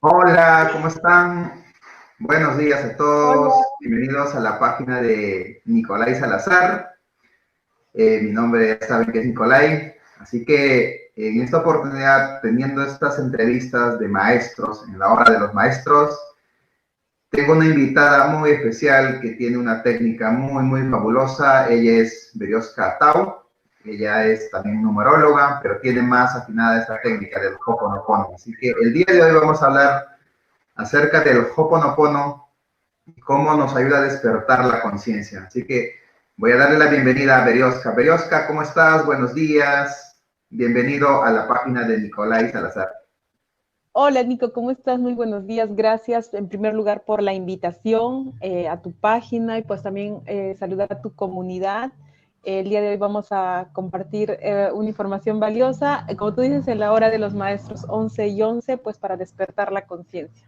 Hola, ¿cómo están? Buenos días a todos. Bienvenidos a la página de Nicolai Salazar. Eh, mi nombre ya saben que es Nicolai. Así que en esta oportunidad, teniendo estas entrevistas de maestros en la hora de los maestros, tengo una invitada muy especial que tiene una técnica muy, muy fabulosa. Ella es Berioska Tau. Ella es también numeróloga, pero tiene más afinada esta técnica del Hoponopono. Así que el día de hoy vamos a hablar acerca del Hoponopono y cómo nos ayuda a despertar la conciencia. Así que voy a darle la bienvenida a Berioska. Berioska, ¿cómo estás? Buenos días. Bienvenido a la página de Nicolai Salazar. Hola Nico, ¿cómo estás? Muy buenos días. Gracias en primer lugar por la invitación eh, a tu página y pues también eh, saludar a tu comunidad. El día de hoy vamos a compartir eh, una información valiosa, como tú dices, en la hora de los maestros 11 y 11, pues para despertar la conciencia.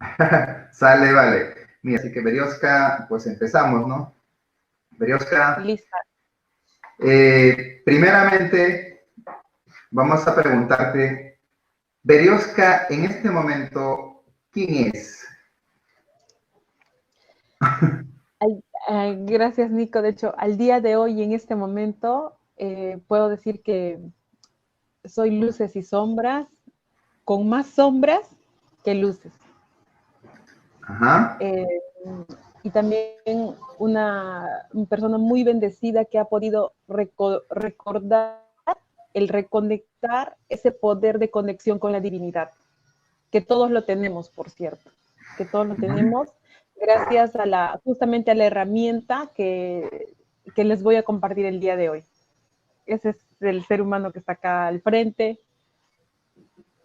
Sale, vale. Mira, así que Berioska, pues empezamos, ¿no? Berioska. Lista. primeramente, vamos a preguntarte Berioska, en este momento, ¿quién es? gracias, Nico. De hecho, al día de hoy, en este momento, eh, puedo decir que soy luces y sombras, con más sombras que luces. Ajá. Eh, y también una, persona muy bendecida que ha podido recordar el reconectar ese poder de conexión con la divinidad, que todos lo tenemos, por cierto, que todos lo tenemos gracias a la, justamente a la herramienta que, que les voy a compartir el día de hoy. Ese es el ser humano que está acá al frente,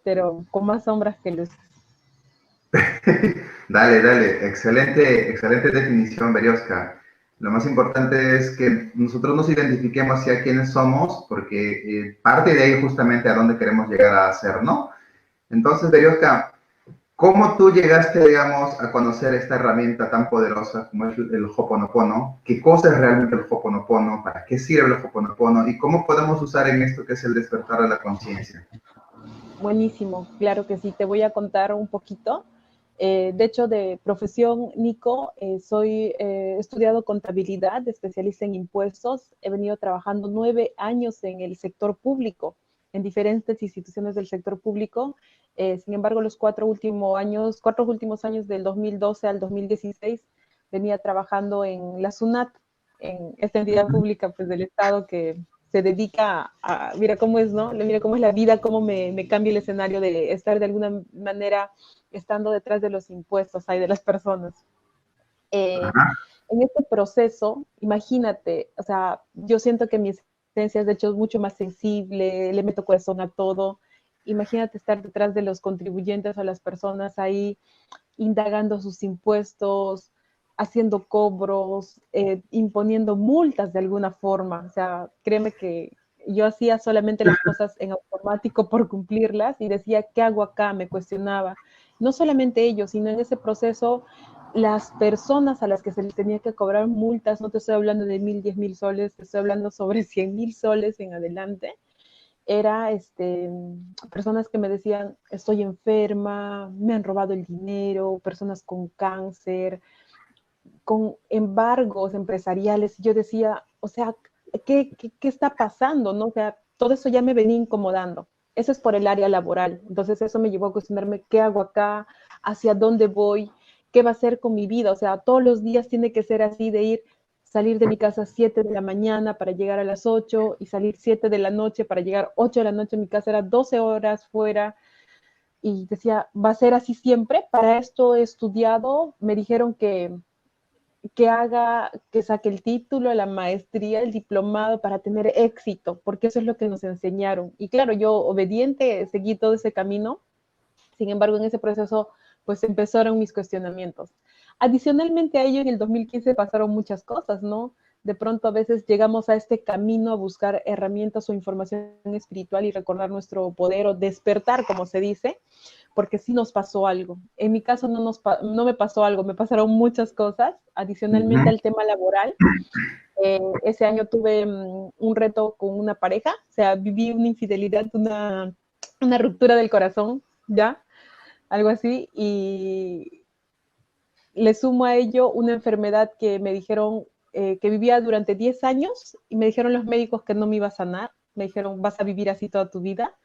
pero con más sombras que luces. dale, dale, excelente, excelente definición, Berioska. Lo más importante es que nosotros nos identifiquemos hacia quiénes somos, porque eh, parte de ahí justamente a dónde queremos llegar a ser, ¿no? Entonces, Berioska, ¿cómo tú llegaste, digamos, a conocer esta herramienta tan poderosa como es el Hoponopono? ¿Qué cosa es realmente el Hoponopono? ¿Para qué sirve el Hoponopono? ¿Y cómo podemos usar en esto que es el despertar de la conciencia? Buenísimo, claro que sí. Te voy a contar un poquito. Eh, de hecho, de profesión, Nico, eh, soy eh, estudiado contabilidad, especialista en impuestos. He venido trabajando nueve años en el sector público, en diferentes instituciones del sector público. sin embargo, los cuatro últimos años, cuatro últimos años del 2012 al 2016, venía trabajando en la SUNAT, en esta entidad pública pues, del Estado que se dedica a, mira cómo es, ¿no? Mira cómo es la vida, cómo me, me cambia el escenario de estar de alguna manera estando detrás de los impuestos hay de las personas. Eh, en este proceso, imagínate, o sea, yo siento que mi es de hecho mucho más sensible, le meto corazón a todo. Imagínate estar detrás de los contribuyentes o las personas ahí indagando sus impuestos, haciendo cobros, eh, imponiendo multas de alguna forma. O sea, créeme que yo hacía solamente las cosas en automático por cumplirlas y decía, ¿qué hago acá? Me cuestionaba no solamente ellos, sino en ese proceso las personas a las que se les tenía que cobrar multas, no te estoy hablando de mil, diez mil soles, te estoy hablando sobre cien mil soles en adelante, era este, personas que me decían, estoy enferma, me han robado el dinero, personas con cáncer, con embargos empresariales. Yo decía, o sea, ¿qué, qué, está pasando? ¿no? O sea, todo eso ya me venía incomodando. Eso es por el área laboral. Entonces eso me llevó a cuestionarme qué hago acá, hacia dónde voy, qué va a ser con mi vida. O sea, todos los días tiene que ser así de ir, salir de mi casa a 7 de la mañana para llegar a las 8 y salir 7 de la noche para llegar 8 de la noche. Mi casa era 12 horas fuera. Y decía, va a ser así siempre. Para esto he estudiado. Me dijeron que que haga, que saque el título, la maestría, el diplomado para tener éxito, porque eso es lo que nos enseñaron. Y claro, yo obediente seguí todo ese camino, sin embargo, en ese proceso, pues empezaron mis cuestionamientos. Adicionalmente a ello, en el 2015 pasaron muchas cosas, ¿no? De pronto a veces llegamos a este camino a buscar herramientas o información espiritual y recordar nuestro poder o despertar, como se dice, porque sí nos pasó algo. En mi caso no, nos, no me pasó algo, me pasaron muchas cosas, adicionalmente al tema laboral. Eh, ese año tuve mm, un reto con una pareja, o sea, viví una infidelidad, una, una ruptura del corazón, ¿ya? Algo así, y le sumo a ello una enfermedad que me dijeron eh, que vivía durante 10 años y me dijeron los médicos que no me iba a sanar, me dijeron vas a vivir así toda tu vida.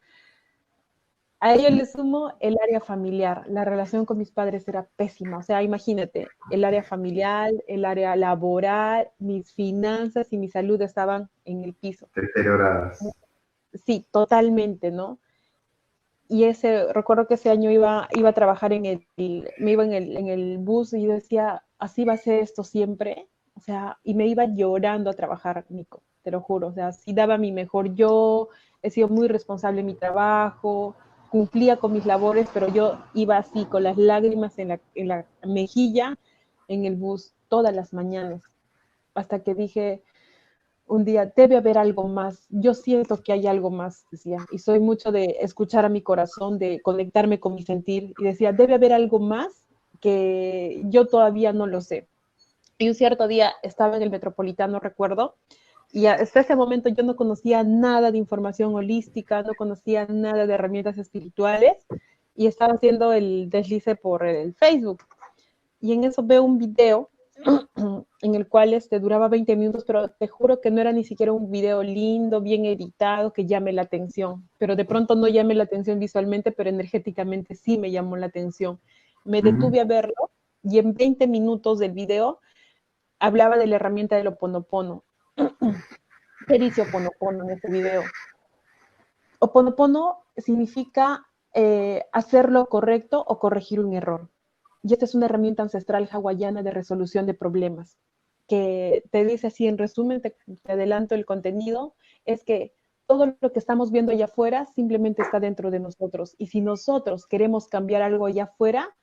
A ello le sumo el área familiar. La relación con mis padres era pésima. O sea, imagínate, el área familiar, el área laboral, mis finanzas y mi salud estaban en el piso. Deterioradas. Sí, totalmente, ¿no? Y ese, recuerdo que ese año iba, iba a trabajar en el, me iba en el, en el bus y decía, así va a ser esto siempre. O sea, y me iba llorando a trabajar, Nico, te lo juro. O sea, sí daba mi mejor yo, he sido muy responsable en mi trabajo, cumplía con mis labores, pero yo iba así, con las lágrimas en la, mejilla, en el bus, todas las mañanas, hasta que dije un día, debe haber algo más, yo siento que hay algo más, decía, y soy mucho de escuchar a mi corazón, de conectarme con mi sentir, y decía, debe haber algo más que yo todavía no lo sé. Y un cierto día estaba en el Metropolitano, recuerdo, y hasta ese momento yo no conocía nada de información holística, no conocía nada de herramientas espirituales y estaba haciendo el deslice por el Facebook. Y en eso veo un video en el cual este, duraba 20 minutos, pero te juro que no era ni siquiera un video lindo, bien editado, que llame la atención. Pero de pronto no llame la atención visualmente, pero energéticamente sí me llamó la atención. Me detuve a verlo y en 20 minutos del video hablaba de la herramienta del Oponopono ¿Qué dice Oponopono en este video? Oponopono significa eh, hacer lo correcto o corregir un error. Y esta es una herramienta ancestral hawaiana de resolución de problemas, que te dice así, en resumen, te, adelanto el contenido, es que todo lo que estamos viendo allá afuera simplemente está dentro de nosotros. Y si nosotros queremos cambiar algo allá afuera,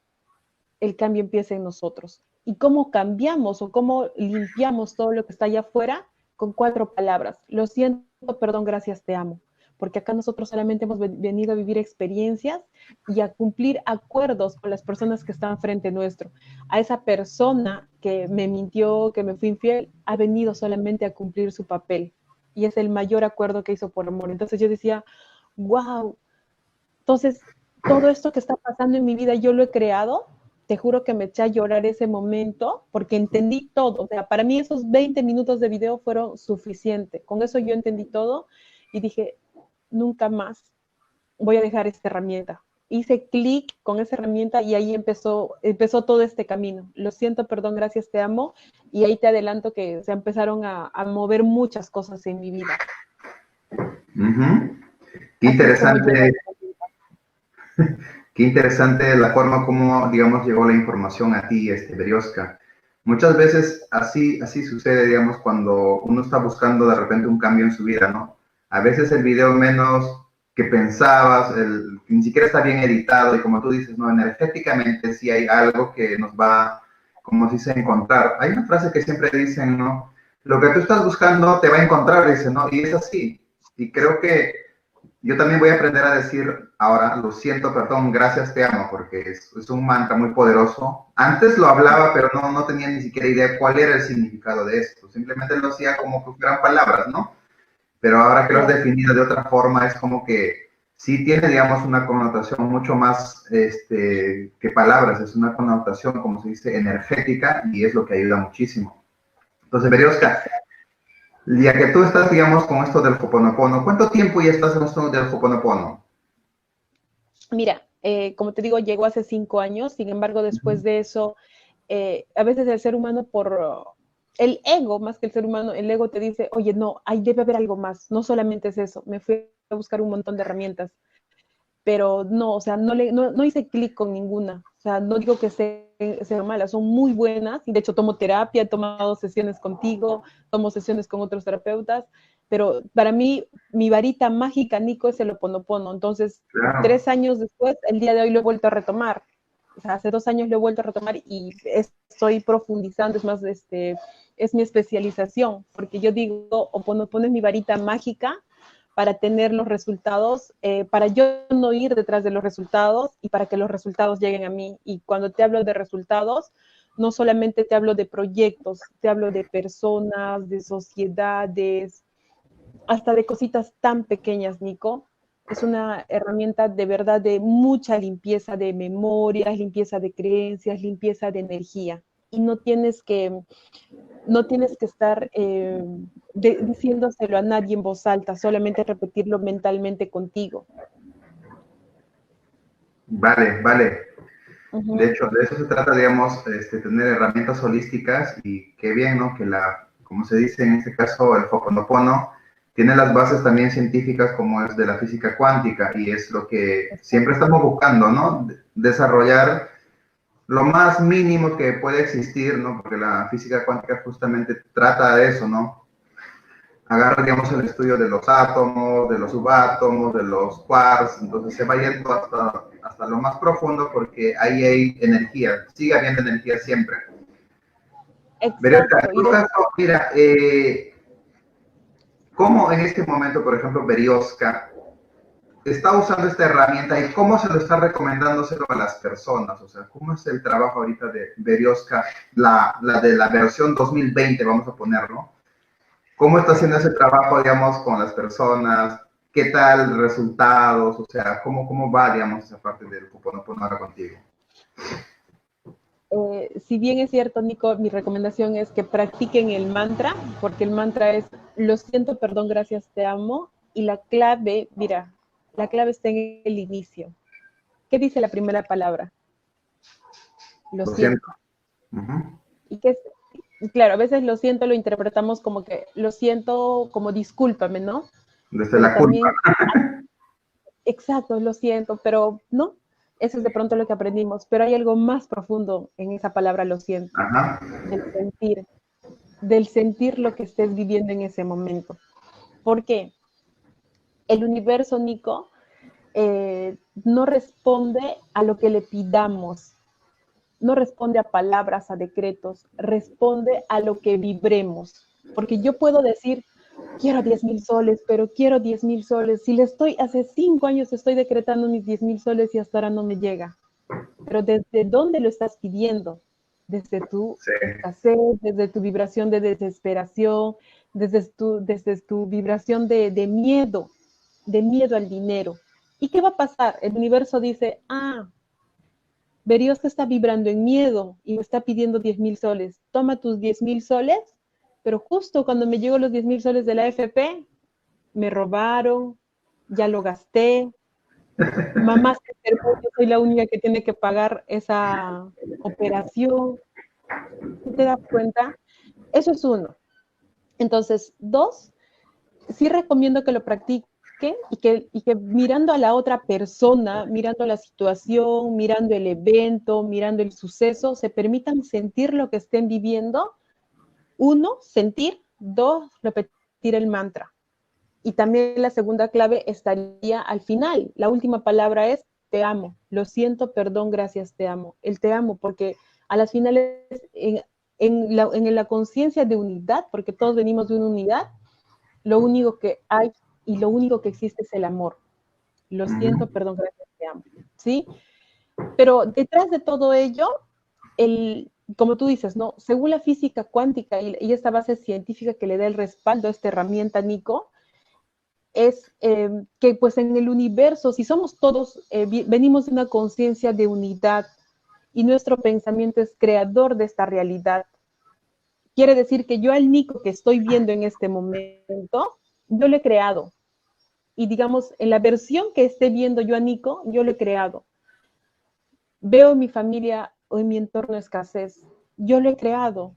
el cambio empieza en nosotros. ¿Y cómo cambiamos o cómo limpiamos todo lo que está allá afuera? con cuatro palabras. Lo siento, perdón, gracias, te amo. Porque acá nosotros solamente hemos venido a vivir experiencias y a cumplir acuerdos con las personas que están frente nuestro. A esa persona que me mintió, que me fue infiel, ha venido solamente a cumplir su papel. Y es el mayor acuerdo que hizo por amor. Entonces yo decía, wow. Entonces, todo esto que está pasando en mi vida, yo lo he creado te juro que me eché a llorar ese momento porque entendí todo. O sea, para mí esos 20 minutos de video fueron suficientes. Con eso yo entendí todo y dije, nunca más voy a dejar esta herramienta. Hice clic con esa herramienta y ahí empezó, empezó todo este camino. Lo siento, perdón, gracias, te amo. Y ahí te adelanto que se empezaron a, mover muchas cosas en mi vida. interesante. Qué interesante la forma como, digamos, llegó la información a ti, este, Berioska. Muchas veces así, así sucede, digamos, cuando uno está buscando de repente un cambio en su vida, ¿no? A veces el video menos que pensabas, ni siquiera está bien editado y como tú dices, ¿no? Energéticamente sí hay algo que nos va, como si se encontrar. Hay una frase que siempre dicen, ¿no? Lo que tú estás buscando te va a encontrar, dice, ¿no? Y es así. Y creo que yo también voy a aprender a decir ahora, lo siento, perdón, gracias, te amo, porque es, es, un mantra muy poderoso. Antes lo hablaba, pero no, no tenía ni siquiera idea cuál era el significado de esto. Simplemente lo hacía como que fueran palabras, ¿no? Pero ahora que lo has definido de otra forma, es como que sí tiene, digamos, una connotación mucho más este, que palabras, es una connotación, como se dice, energética y es lo que ayuda muchísimo. Entonces, Berioska, ya que tú estás, digamos, con esto del Hoponopono, ¿cuánto tiempo ya estás en esto del Hoponopono? Mira, eh, como te digo, llegó hace cinco años, sin embargo, después de eso, eh, a veces el ser humano por el ego, más que el ser humano, el ego te dice, oye, no, ahí debe haber algo más, no solamente es eso, me fui a buscar un montón de herramientas, pero no, o sea, no, le, no, hice clic con ninguna, o sea, no digo que sean malas, son muy buenas, y de hecho tomo terapia, he tomado sesiones contigo, tomo sesiones con otros terapeutas, pero para mí, mi varita mágica, Nico, es el oponopono. Entonces, tres años después, el día de hoy lo he vuelto a retomar. Hace dos años lo he vuelto a retomar y estoy profundizando, es más, este, es mi especialización, porque yo digo, oponopono es mi varita mágica para tener los resultados, eh, para yo no ir detrás de los resultados y para que los resultados lleguen a mí. Y cuando te hablo de resultados, no solamente te hablo de proyectos, te hablo de personas, de sociedades, hasta de cositas tan pequeñas, Nico, es una herramienta de verdad de mucha limpieza de memorias, limpieza de creencias, limpieza de energía. Y no tienes que, no tienes que estar eh, diciéndoselo a nadie en voz alta, solamente repetirlo mentalmente contigo. Vale, vale. De hecho, de eso se trata, digamos, este, tener herramientas holísticas y qué bien, ¿no? Que la, como se dice en este caso, el Hoponopono, tiene las bases también científicas como es de la física cuántica y es lo que siempre estamos buscando, ¿no? Desarrollar lo más mínimo que puede existir, ¿no? Porque la física cuántica justamente trata de eso, ¿no? Agarra, digamos, el estudio de los átomos, de los subatomos, de los quarks, entonces se va yendo hasta, hasta lo más profundo porque ahí hay energía, sigue habiendo energía siempre. Exacto. Mira, eh, ¿Cómo en este momento, por ejemplo, Berioska está usando esta herramienta y cómo se lo está recomendándoselo a las personas? O sea, ¿cómo es el trabajo ahorita de Berioska, la, de la versión 2020, vamos a ponerlo? ¿Cómo está haciendo ese trabajo, digamos, con las personas? ¿Qué tal resultados? O sea, ¿cómo, cómo va, digamos, esa parte del cupón ahora contigo? Eh, si bien es cierto, Nico, mi recomendación es que practiquen el mantra, porque el mantra es lo siento, perdón, gracias, te amo. Y la clave, mira, la clave está en el inicio. ¿Qué dice la primera palabra? Lo, siento. Y que, claro, a veces lo siento lo interpretamos como que lo siento como discúlpame, ¿no? Desde la culpa. exacto, lo siento, pero no, eso es de pronto lo que aprendimos, pero hay algo más profundo en esa palabra lo siento, del sentir, del sentir lo que estés viviendo en ese momento. ¿Por qué? El universo, Nico, eh, no responde a lo que le pidamos, no responde a palabras, a decretos, responde a lo que vibremos. Porque yo puedo decir, quiero 10 mil soles, pero quiero 10 mil soles. Si le estoy, hace cinco años estoy decretando mis 10 mil soles y hasta ahora no me llega. Pero ¿desde dónde lo estás pidiendo? Desde tu escasez, desde tu vibración de desesperación, desde tu, desde tu vibración de, de miedo, de miedo al dinero. ¿Y qué va a pasar? El universo dice, ah, que está vibrando en miedo y me está pidiendo 10 mil soles. Toma tus 10 mil soles pero justo cuando me llegó los 10 mil soles de la AFP, me robaron, ya lo gasté. Mamá se yo soy la única que tiene que pagar esa operación. ¿Te das cuenta? Eso es uno. Entonces, dos, sí recomiendo que lo practiquen y que, y que mirando a la otra persona, mirando la situación, mirando el evento, mirando el suceso, se permitan sentir lo que estén viviendo uno, sentir. Dos, repetir el mantra. Y también la segunda clave estaría al final. La última palabra es te amo. Lo siento, perdón, gracias, te amo. El te amo, porque a las finales, en, en la, en la conciencia de unidad, porque todos venimos de una unidad, lo único que hay y lo único que existe es el amor. Lo siento, perdón, gracias, te amo. ¿Sí? Pero detrás de todo ello, el, como tú dices, ¿no? Según la física cuántica y, esta base científica que le da el respaldo a esta herramienta, Nico, es em, que pues en el universo, si somos todos, eh, venimos de una conciencia de unidad y nuestro pensamiento es creador de esta realidad, quiere decir que yo al Nico que estoy viendo en este momento, yo lo he creado. Y digamos, en la versión que esté viendo yo a Nico, yo lo he creado. Veo mi familia o en mi entorno escasez. Yo lo he creado.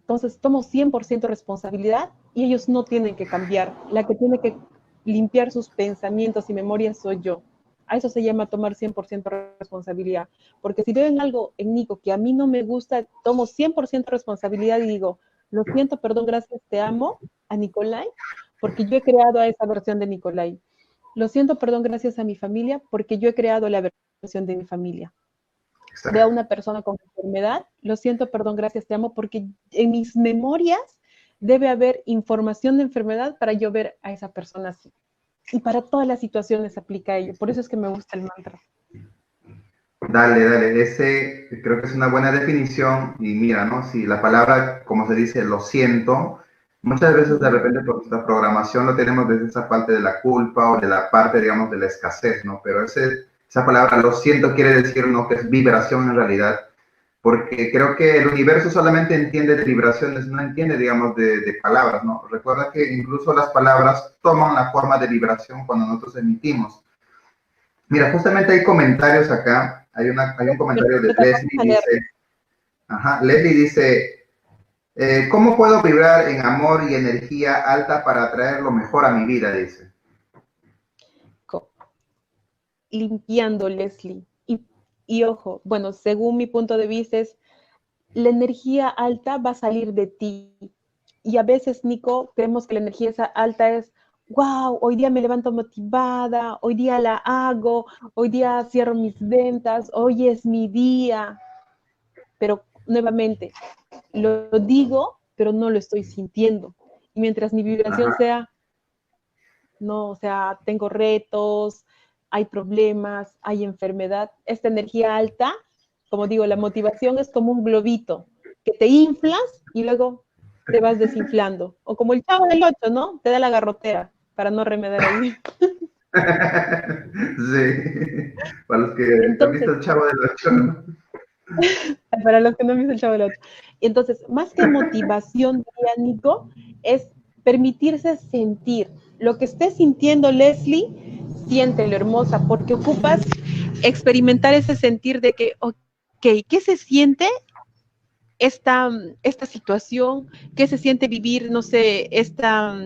Entonces tomo 100% responsabilidad y ellos no tienen que cambiar. La que tiene que limpiar sus pensamientos y memorias soy yo. A eso se llama tomar 100% responsabilidad. Porque si veo en algo en Nico que a mí no me gusta, tomo 100% responsabilidad y digo, lo siento, perdón, gracias, te amo a Nicolai, porque yo he creado a esa versión de Nicolai. Lo siento, perdón, gracias a mi familia, porque yo he creado la versión de mi familia a una persona con enfermedad, lo siento, perdón, gracias, te amo, porque en mis memorias debe haber información de enfermedad para yo ver a esa persona así. Y para todas las situaciones aplica ello. Por eso es que me gusta el mantra. Dale, dale, ese creo que es una buena definición. Y mira, ¿no? Si la palabra, como se dice, lo siento, Muchas veces de repente por nuestra programación lo tenemos desde esa parte de la culpa o de la parte, digamos, de la escasez, ¿no? Pero ese, esa palabra, lo siento, quiere decir, ¿no? Que es vibración en realidad, porque creo que el universo solamente entiende de vibraciones, no entiende, digamos, de, de palabras, ¿no? Recuerda que incluso las palabras toman la forma de vibración cuando nosotros emitimos. Mira, justamente hay comentarios acá, hay, una, hay un comentario de Leslie, dice, ajá, Leslie dice, eh, ¿Cómo puedo vibrar en amor y energía alta para atraer lo mejor a mi vida? Dice. Limpiando, Leslie. Y, y ojo, bueno, según mi punto de vista es, la energía alta va a salir de ti. Y a veces, Nico, creemos que la energía alta es, wow, hoy día me levanto motivada, hoy día la hago, hoy día cierro mis ventas, hoy es mi día. Pero nuevamente, lo digo, pero no lo estoy sintiendo. Y mientras mi vibración sea, no, o sea, tengo retos, hay problemas, hay enfermedad, esta energía alta, como digo, la motivación es como un globito, que te inflas y luego te vas desinflando. O como el chavo del 8, ¿no? Te da la garrotera para no remediar ahí. sí, para los que han visto el chavo del 8, ¿no? Para los que no me el chavo del Entonces, más que motivación, Nico, es permitirse sentir. Lo que esté sintiendo Leslie, siéntelo hermosa, porque ocupas experimentar ese sentir de que, ok, ¿qué se siente esta, esta situación? ¿Qué se siente vivir, no sé, esta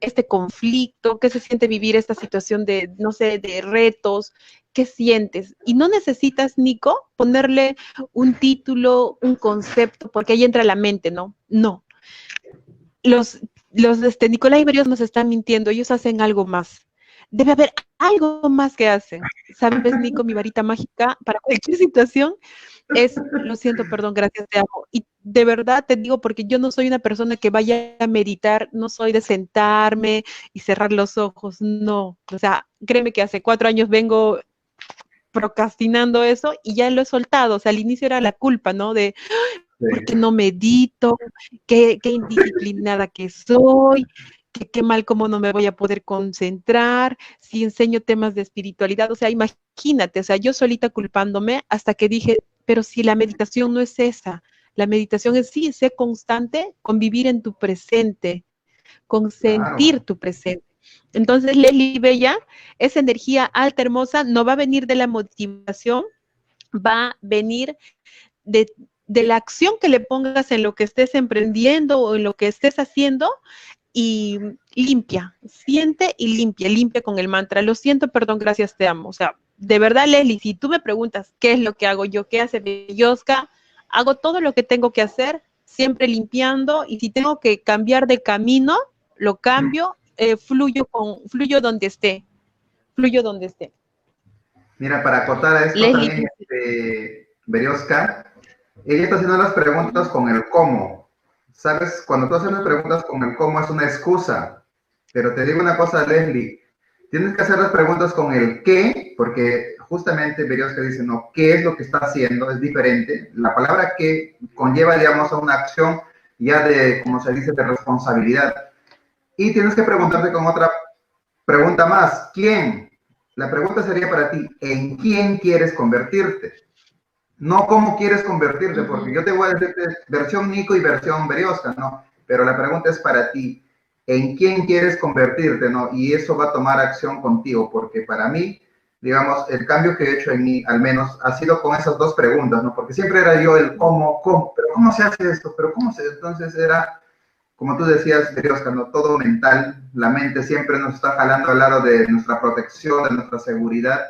este conflicto, qué se siente vivir esta situación de, no sé, de retos, qué sientes. Y no necesitas, Nico, ponerle un título, un concepto, porque ahí entra la mente, ¿no? No. Los, los este, Nicolás y nos están mintiendo, ellos hacen algo más. Debe haber algo más que hacen. ¿Sabes, Nico, mi varita mágica para cualquier situación? es, lo siento, perdón, gracias, te amo. Y de verdad te digo, porque yo no soy una persona que vaya a meditar, no soy de sentarme y cerrar los ojos, no. O sea, créeme que hace cuatro años vengo procrastinando eso y ya lo he soltado. O sea, al inicio era la culpa, ¿no? De, ¿por qué no medito? ¿Qué, qué indisciplinada que soy? Que qué mal cómo no me voy a poder concentrar, si enseño temas de espiritualidad, o sea, imagínate, o sea, yo solita culpándome hasta que dije, pero si la meditación no es esa, la meditación es sí, ser constante, convivir en tu presente, consentir tu presente. Entonces, Leslie Bella, esa energía alta, hermosa, no va a venir de la motivación, va a venir de, de la acción que le pongas en lo que estés emprendiendo o en lo que estés haciendo y limpia, siente y limpia, limpia con el mantra. Lo siento, perdón, gracias, te amo. O sea, de verdad, Leslie, si tú me preguntas qué es lo que hago yo, qué hace Belloska, hago todo lo que tengo que hacer, siempre limpiando, y si tengo que cambiar de camino, lo cambio, eh, fluyo, con, fluyo donde esté, fluyo donde esté. Mira, para acotar a esto también, este, Berioska, ella está haciendo las preguntas con el cómo. ¿Sabes? Cuando tú haces las preguntas con el cómo es una excusa. Pero te digo una cosa, Leslie, Tienes que hacer las preguntas con el qué, porque justamente verías que dice, no, ¿qué es lo que está haciendo? Es diferente. La palabra que conlleva, digamos, a una acción ya de, como se dice, de responsabilidad. Y tienes que preguntarte con otra pregunta más, ¿quién? La pregunta sería para ti, ¿en quién quieres convertirte? No cómo quieres convertirte, porque yo te voy a decir versión Nico y versión Berioska, ¿no? Pero la pregunta es para ti, en quién quieres convertirte, ¿no? Y eso va a tomar acción contigo, porque para mí, digamos, el cambio que he hecho en mí, al menos, ha sido con esas dos preguntas, ¿no? Porque siempre era yo el cómo, cómo, pero ¿cómo se hace esto? Pero ¿cómo se...? Entonces era, como tú decías, Dios, cuando todo mental, la mente siempre nos está jalando al lado de nuestra protección, de nuestra seguridad,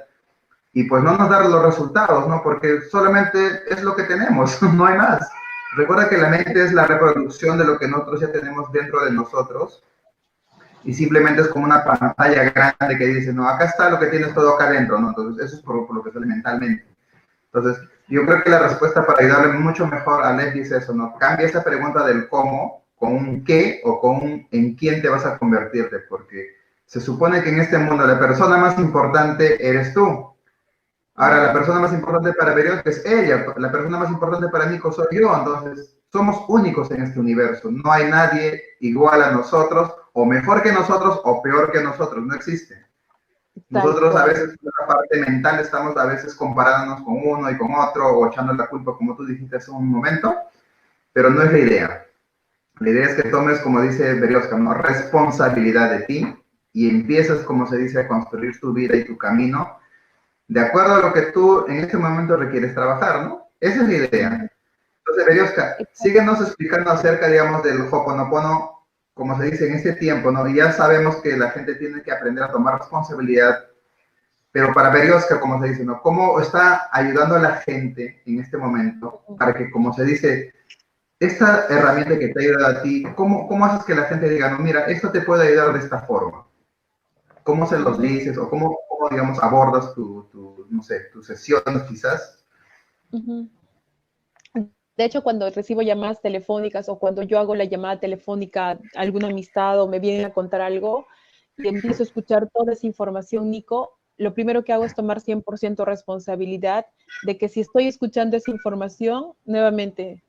y pues no nos da los resultados, ¿no? Porque solamente es lo que tenemos, no hay más. Recuerda que la mente es la reproducción de lo que nosotros ya tenemos dentro de nosotros y simplemente es como una pantalla grande que dice, no, acá está lo que tienes todo acá adentro, ¿no? Entonces, eso es por, lo que sale mentalmente. Entonces, yo creo que la respuesta para ayudarle mucho mejor a Leslie es eso, ¿no? Cambia esa pregunta del cómo con un qué o con un en quién te vas a convertirte, porque se supone que en este mundo la persona más importante eres tú. Ahora, la persona más importante para Berioska es ella, la persona más importante para Nico soy yo, entonces somos únicos en este universo, no hay nadie igual a nosotros, o mejor que nosotros, o peor que nosotros, no existe. Nosotros a veces, en la parte mental, estamos a veces comparándonos con uno y con otro, o echando la culpa, como tú dijiste hace un momento, pero no es la idea. La idea es que tomes, como dice Berioska, ¿no? responsabilidad de ti y empiezas, como se dice, a construir tu vida y tu camino de acuerdo a lo que tú en este momento requieres trabajar, ¿no? Esa es la idea. Entonces, Berioska, síguenos explicando acerca, digamos, del Hoponopono, como se dice en este tiempo, ¿no? Y ya sabemos que la gente tiene que aprender a tomar responsabilidad, pero para Berioska, como se dice, ¿no? ¿Cómo está ayudando a la gente en este momento para que, como se dice, esta herramienta que te ha ayudado a ti, ¿cómo, cómo haces que la gente diga, no, mira, esto te puede ayudar de esta forma? ¿Cómo se los dices o cómo, digamos, abordas tu, no sé, tus sesiones quizás? De hecho, cuando recibo llamadas telefónicas o cuando yo hago la llamada telefónica a alguna amistad o me vienen a contar algo y empiezo a escuchar toda esa información, Nico, lo primero que hago es tomar 100% responsabilidad de que si estoy escuchando esa información, nuevamente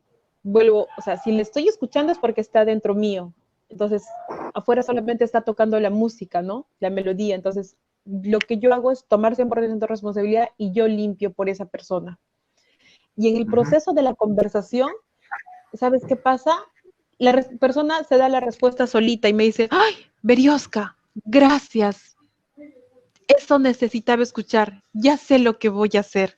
vuelvo, o sea, si le estoy escuchando es porque está dentro mío, entonces, afuera solamente está tocando la música, ¿no? La melodía. Entonces, lo que yo hago es tomar 100% de responsabilidad y yo limpio por esa persona. Y en el proceso de la conversación, ¿sabes qué pasa? La persona se da la respuesta solita y me dice, ay, Berioska, gracias. Eso necesitaba escuchar. Ya sé lo que voy a hacer.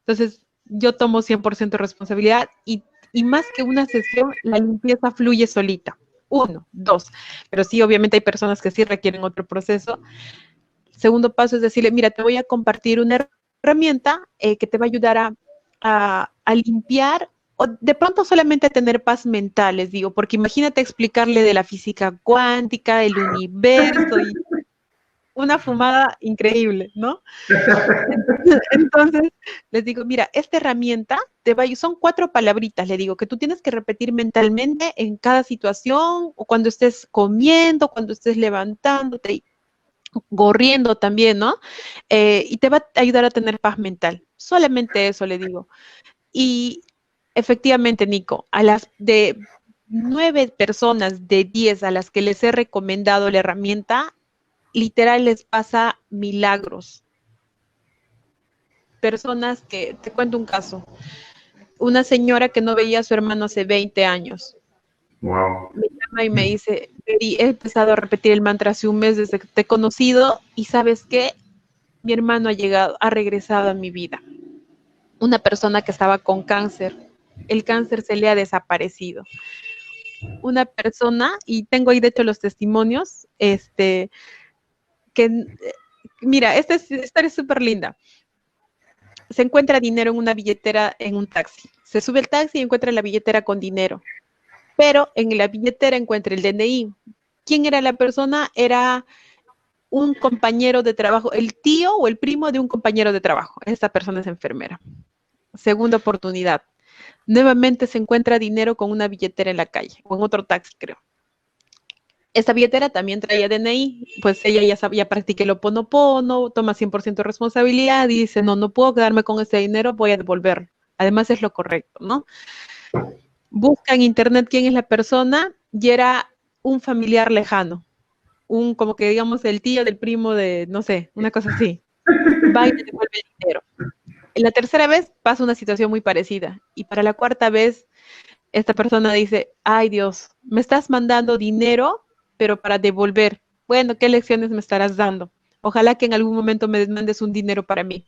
Entonces, yo tomo 100% de responsabilidad y, y más que una sesión, la limpieza fluye solita uno, dos. Pero sí, obviamente hay personas que sí requieren otro proceso. Segundo paso es decirle, mira, te voy a compartir una herramienta eh, que te va a ayudar a, a, limpiar o de pronto solamente a tener paz mental, les digo, porque imagínate explicarle de la física cuántica, el universo y una fumada increíble, ¿no? Entonces, les digo, mira, esta herramienta te va, son cuatro palabritas, le digo, que tú tienes que repetir mentalmente en cada situación, o cuando estés comiendo, cuando estés levantándote, corriendo también, ¿no? Eh, y te va a ayudar a tener paz mental. Solamente eso le digo. Y efectivamente, Nico, a las de nueve personas de diez a las que les he recomendado la herramienta, literal les pasa milagros. Personas que, te cuento un caso, una señora que no veía a su hermano hace 20 años. Wow. Me llama y me dice, he empezado a repetir el mantra hace un mes desde que te he conocido y sabes qué, mi hermano ha llegado, ha regresado a mi vida. Una persona que estaba con cáncer, el cáncer se le ha desaparecido. Una persona, y tengo ahí de hecho los testimonios, este, mira, esta, historia es súper linda. Se encuentra dinero en una billetera en un taxi. Se sube el taxi y encuentra la billetera con dinero. Pero en la billetera encuentra el DNI. ¿Quién era la persona? Era un compañero de trabajo, el tío o el primo de un compañero de trabajo. Esta persona es enfermera. Segunda oportunidad. Nuevamente se encuentra dinero con una billetera en la calle o en otro taxi, creo. Esta billetera también traía DNI, pues ella ya sabía, practiqué el oponopono, toma 100% de responsabilidad dice, no, no puedo quedarme con ese dinero, voy a devolver. Además es lo correcto, ¿no? Busca en internet quién es la persona y era un familiar lejano, un como que digamos el tío del primo de, no sé, una cosa así. Va y devuelve el dinero. En la tercera vez pasa una situación muy parecida y para la cuarta vez esta persona dice, ay Dios, me estás mandando dinero pero para devolver. Bueno, ¿qué lecciones me estarás dando? Ojalá que en algún momento me mandes un dinero para mí.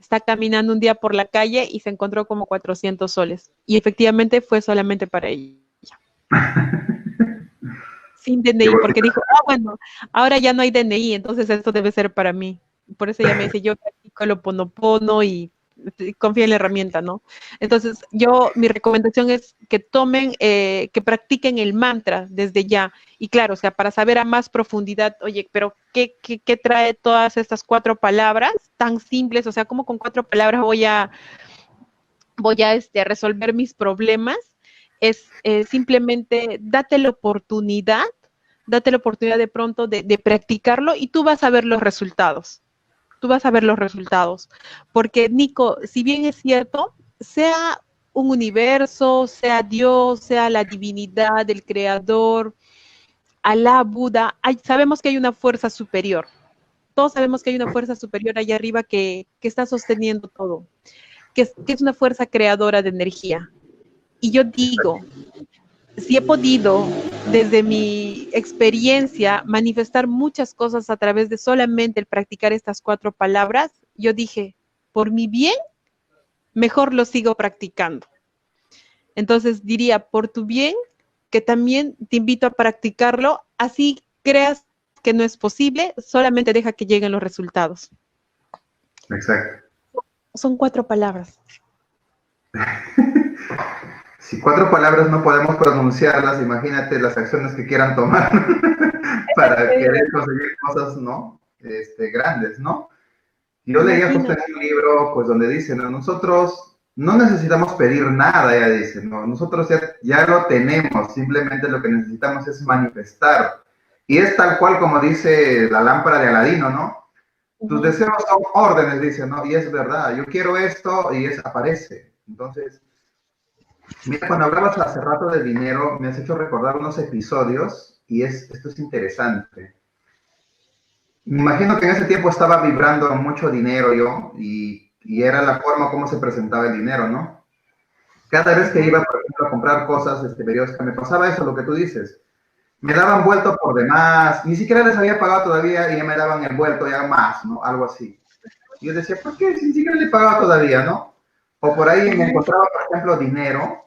Está caminando un día por la calle y se encontró como 400 soles. Y efectivamente fue solamente para ella. Sin DNI, porque dijo, ah, bueno, ahora ya no hay DNI, entonces esto debe ser para mí. Por eso ella me dice, yo practico el oponopono y confía en la herramienta, ¿no? Entonces, yo, mi recomendación es que tomen, eh, que practiquen el mantra desde ya. Y claro, o sea, para saber a más profundidad, oye, pero ¿qué, qué, trae todas estas cuatro palabras tan simples? O sea, ¿cómo con cuatro palabras voy a, voy a este, resolver mis problemas? Es eh, simplemente date la oportunidad, date la oportunidad de pronto de practicarlo y tú vas a ver los resultados. Tú vas a ver los resultados. Porque, Nico, si bien es cierto, sea un universo, sea Dios, sea la divinidad, el creador, Alá, Buda, sabemos que hay una fuerza superior. Todos sabemos que hay una fuerza superior allá arriba que, está sosteniendo todo, que es una fuerza creadora de energía. Y yo digo, si he podido, desde mi experiencia, manifestar muchas cosas a través de solamente el practicar estas cuatro palabras, yo dije, por mi bien, mejor lo sigo practicando. Entonces diría, por tu bien, que también te invito a practicarlo, así creas que no es posible, solamente deja que lleguen los resultados. Exacto. Son cuatro palabras. si cuatro palabras no podemos pronunciarlas, imagínate las acciones que quieran tomar para querer conseguir cosas, ¿no? Este, grandes, ¿no? Yo leía justo en un libro, pues, donde dice, ¿no? Nosotros no necesitamos pedir nada, ella dice, ¿no? Nosotros ya, ya lo tenemos, simplemente lo que necesitamos es manifestar. Y es tal cual como dice la lámpara de Aladino, ¿no? Tus deseos son órdenes, dice, ¿no? Y es verdad, yo quiero esto y es aparece. Entonces, Mira, cuando hablabas hace rato de dinero, me has hecho recordar unos episodios y es, esto es interesante. Me imagino que en ese tiempo estaba vibrando mucho dinero yo y, y era la forma como se presentaba el dinero, ¿no? Cada vez que iba, por ejemplo, a comprar cosas este, me pasaba eso, lo que tú dices. Me daban vuelto por demás, ni siquiera les había pagado todavía y ya me daban el vuelto ya más, ¿no? Algo así. Y yo decía, ¿por qué? Si ni siquiera le pagaba todavía, ¿no? O por ahí me encontraba, por ejemplo, dinero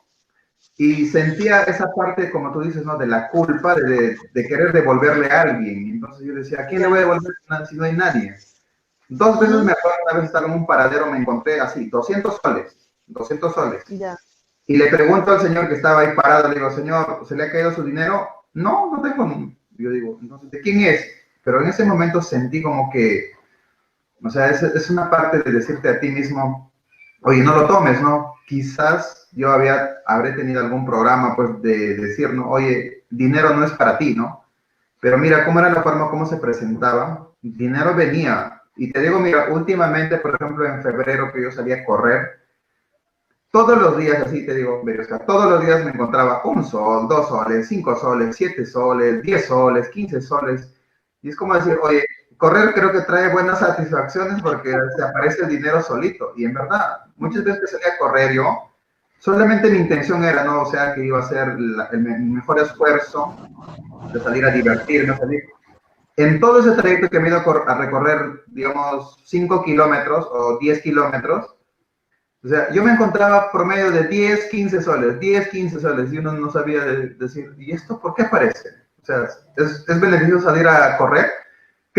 y sentía esa parte, como tú dices, ¿no? De la culpa de, de, querer devolverle a alguien. Entonces yo decía, ¿a quién le voy a devolver si no hay nadie? Dos veces me acuerdo, una vez estaba en un paradero, me encontré así, 200 soles, 200 soles. Y le pregunto al señor que estaba ahí parado, le digo, señor, ¿se le ha caído su dinero? No, no tengo. Yo digo, entonces, ¿de quién es? Pero en ese momento sentí como que, o sea, es, es una parte de decirte a ti mismo, oye, no lo tomes, ¿no? Quizás yo había, habré tenido algún programa, pues, de decir, ¿no? Oye, dinero no es para ti, ¿no? Pero mira cómo era la forma como se presentaba. Dinero venía. Y te digo, mira, últimamente, por ejemplo, en febrero que yo salía a correr, todos los días, así te digo, todos los días me encontraba un sol, dos soles, cinco soles, siete soles, diez soles, quince soles. Y es como decir, oye, correr creo que trae buenas satisfacciones porque se aparece el dinero solito. Y en verdad, muchas veces que salía a correr yo, solamente mi intención era, ¿no? O sea, que iba a hacer el, mejor esfuerzo de salir a divertirme, salir. En todo ese trayecto que me he ido a, recorrer, digamos, 5 kilómetros o 10 kilómetros, o sea, yo me encontraba promedio de 10, 15 soles, 10, 15 soles, y uno no sabía decir, ¿y esto por qué aparece? O sea, ¿es, es beneficioso salir a correr?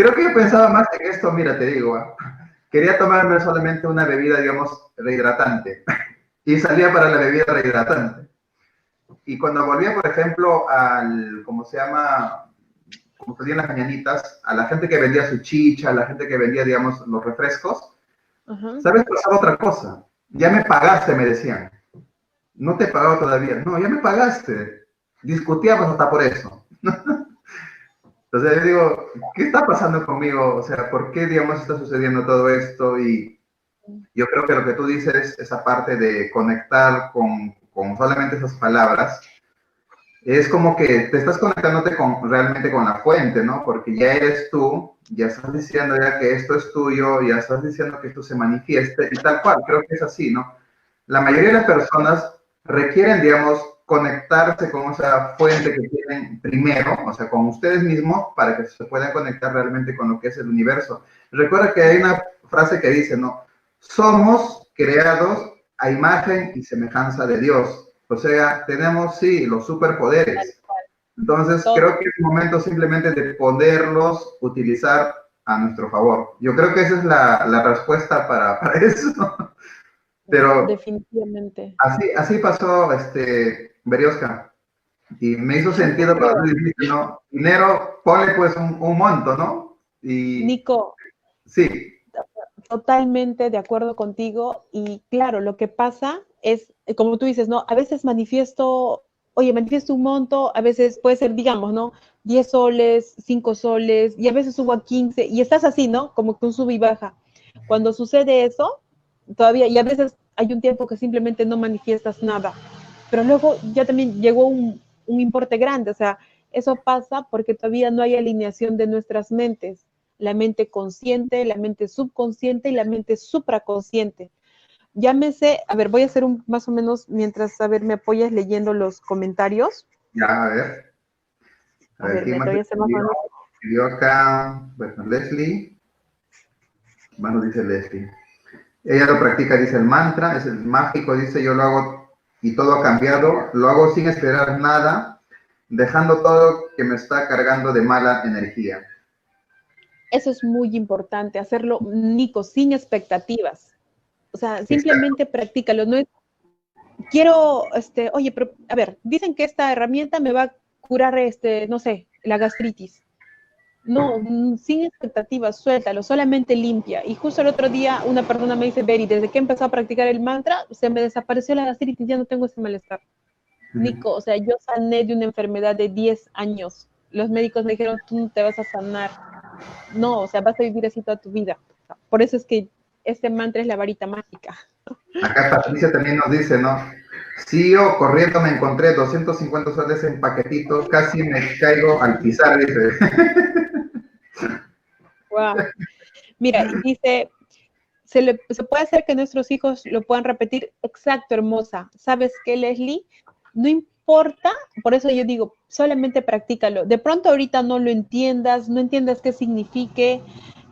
Creo que yo pensaba más en esto, mira, te digo, ¿ah? quería tomarme solamente una bebida, digamos, rehidratante, y salía para la bebida rehidratante. Y cuando volvía, por ejemplo, al, ¿cómo se llama? Como se las mañanitas, a la gente que vendía su chicha, a la gente que vendía, digamos, los refrescos, ¿sabes? Pasaba otra cosa. Ya me pagaste, me decían. No te he pagado todavía. No, ya me pagaste. Discutíamos hasta por eso. Entonces yo digo, ¿qué está pasando conmigo? O sea, ¿por qué, digamos, está sucediendo todo esto? Y yo creo que lo que tú dices, esa parte de conectar con, solamente esas palabras, es como que te estás conectándote con, realmente con la fuente, ¿no? Porque ya eres tú, ya estás diciendo ya que esto es tuyo, ya estás diciendo que esto se manifieste y tal cual, creo que es así, ¿no? La mayoría de las personas requieren, digamos, conectarse con esa fuente que tienen primero, o sea, con ustedes mismos, para que se puedan conectar realmente con lo que es el universo. Recuerda que hay una frase que dice, ¿no? Somos creados a imagen y semejanza de Dios. O sea, tenemos, sí, los superpoderes. Entonces, creo que es momento simplemente de poderlos utilizar a nuestro favor. Yo creo que esa es la, la respuesta para, para eso. Pero definitivamente. Así, así pasó, este, Berioska. Y me hizo sentido para tú ¿no? Dinero, pone pues un, monto, ¿no? Y, Nico. Sí. Totalmente de acuerdo contigo. Y claro, lo que pasa es, como tú dices, ¿no? A veces manifiesto, oye, manifiesto un monto, a veces puede ser, digamos, ¿no? 10 soles, 5 soles, y a veces subo a 15, y estás así, ¿no? Como que un sub y baja. Cuando sucede eso, todavía, y a veces hay un tiempo que simplemente no manifiestas nada, pero luego ya también llegó un, un importe grande, o sea, eso pasa porque todavía no hay alineación de nuestras mentes, la mente consciente, la mente subconsciente y la mente supraconsciente. Llámese, a ver, voy a hacer un más o menos mientras, a ver, me apoyas leyendo los comentarios. Ya, a ver. A, ver, ¿quién más escribió, acá? Bueno, Leslie. Bueno, dice Leslie. Ella lo practica, dice el mantra, es el mágico, dice yo lo hago y todo ha cambiado, lo hago sin esperar nada, dejando todo que me está cargando de mala energía. Eso es muy importante, hacerlo, Nico, sin expectativas. O sea, simplemente practícalo. No es, quiero, este, oye, pero, a ver, dicen que esta herramienta me va a curar, este, no sé, la gastritis. No, mm, sin expectativas, suéltalo, solamente limpia. Y justo el otro día una persona me dice, Beri, desde que empezó a practicar el mantra, se me desapareció la gastritis, ya no tengo ese malestar. Nico, o sea, yo sané de una enfermedad de 10 años. Los médicos me dijeron, tú no te vas a sanar. No, o sea, vas a vivir así toda tu vida. Por eso es que este mantra es la varita mágica. Acá Patricia también nos dice, ¿no? Sí, yo corriendo me encontré 250 soles en paquetitos, casi me caigo al pisar, dice. Wow. Mira, dice, se, puede hacer que nuestros hijos lo puedan repetir. Exacto, hermosa. ¿Sabes qué, Leslie? No importa, por eso yo digo, solamente practícalo. De pronto ahorita no lo entiendas, no entiendas qué signifique,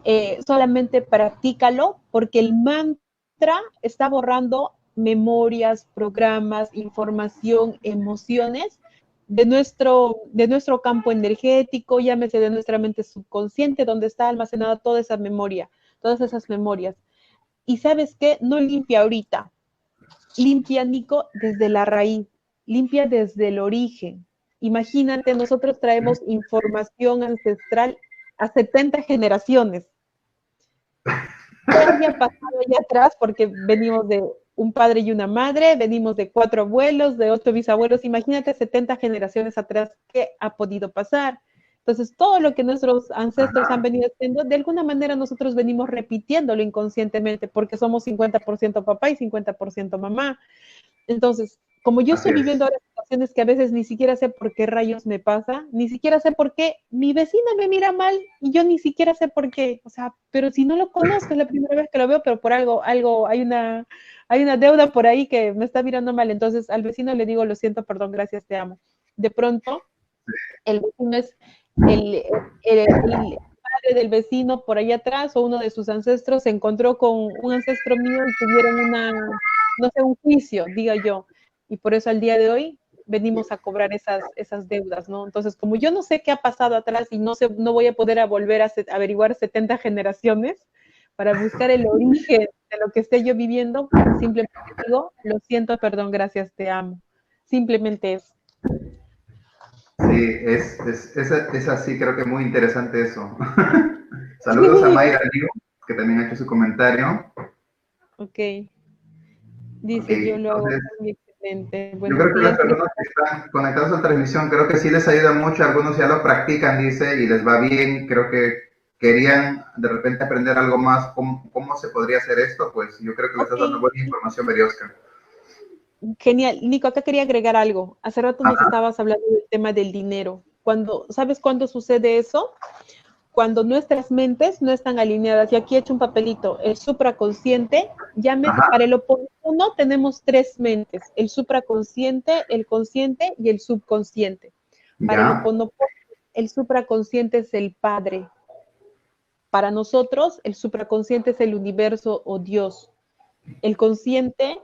eh, solamente practícalo, porque el mantra está borrando memorias, programas, información, emociones de nuestro, de nuestro campo energético, llámese de nuestra mente subconsciente, donde está almacenada toda esa memoria, todas esas memorias. Y sabes qué, no limpia ahorita, limpia, Nico, desde la raíz, limpia desde el origen. Imagínate, nosotros traemos información ancestral a 70 generaciones. ¿Qué pasado allá atrás? Porque venimos de un padre y una madre, venimos de cuatro abuelos, de ocho bisabuelos, imagínate 70 generaciones atrás, ¿qué ha podido pasar? Entonces, todo lo que nuestros ancestros han venido haciendo, de alguna manera nosotros venimos repitiéndolo inconscientemente, porque somos 50% papá y 50% mamá. Entonces, como yo estoy viviendo ahora situaciones que a veces ni siquiera sé por qué rayos me pasa, ni siquiera sé por qué mi vecina me mira mal y yo ni siquiera sé por qué, o sea, pero si no lo conozco, es la primera vez que lo veo, pero por algo, algo, hay una, hay una deuda por ahí que me está mirando mal, entonces al vecino le digo, lo siento, perdón, gracias, te amo. De pronto, el vecino es el, el, padre del vecino por ahí atrás o uno de sus ancestros se encontró con un ancestro mío y tuvieron una, no sé, un juicio, diga yo. Y por eso al día de hoy venimos a cobrar esas, esas deudas, ¿no? Entonces, como yo no sé qué ha pasado atrás y no, sé, no voy a poder a volver a averiguar 70 generaciones para buscar el origen de lo que esté yo viviendo, simplemente digo, lo siento, perdón, gracias, te amo. Simplemente es. Sí, es, es, es, así, creo que es muy interesante eso. Saludos a Mayra que también ha hecho su comentario. Ok. Dice, yo lo hago excelente. yo creo que las personas que están conectadas a la transmisión, creo que sí les ayuda mucho, algunos ya lo practican, dice, y les va bien, creo que querían de repente aprender algo más, cómo, cómo se podría hacer esto, pues yo creo que les estás dando buena información, Oscar. Genial. Nico, acá quería agregar algo. Hace rato nos estabas hablando del tema del dinero. Cuando, ¿Sabes cuándo sucede eso? Cuando nuestras mentes no están alineadas. Y aquí he hecho un papelito. El supraconsciente, ya me, para el oportuno tenemos tres mentes. El supraconsciente, el consciente y el subconsciente. Para el el supraconsciente es el padre, para nosotros, el supraconsciente es el universo o Dios. El consciente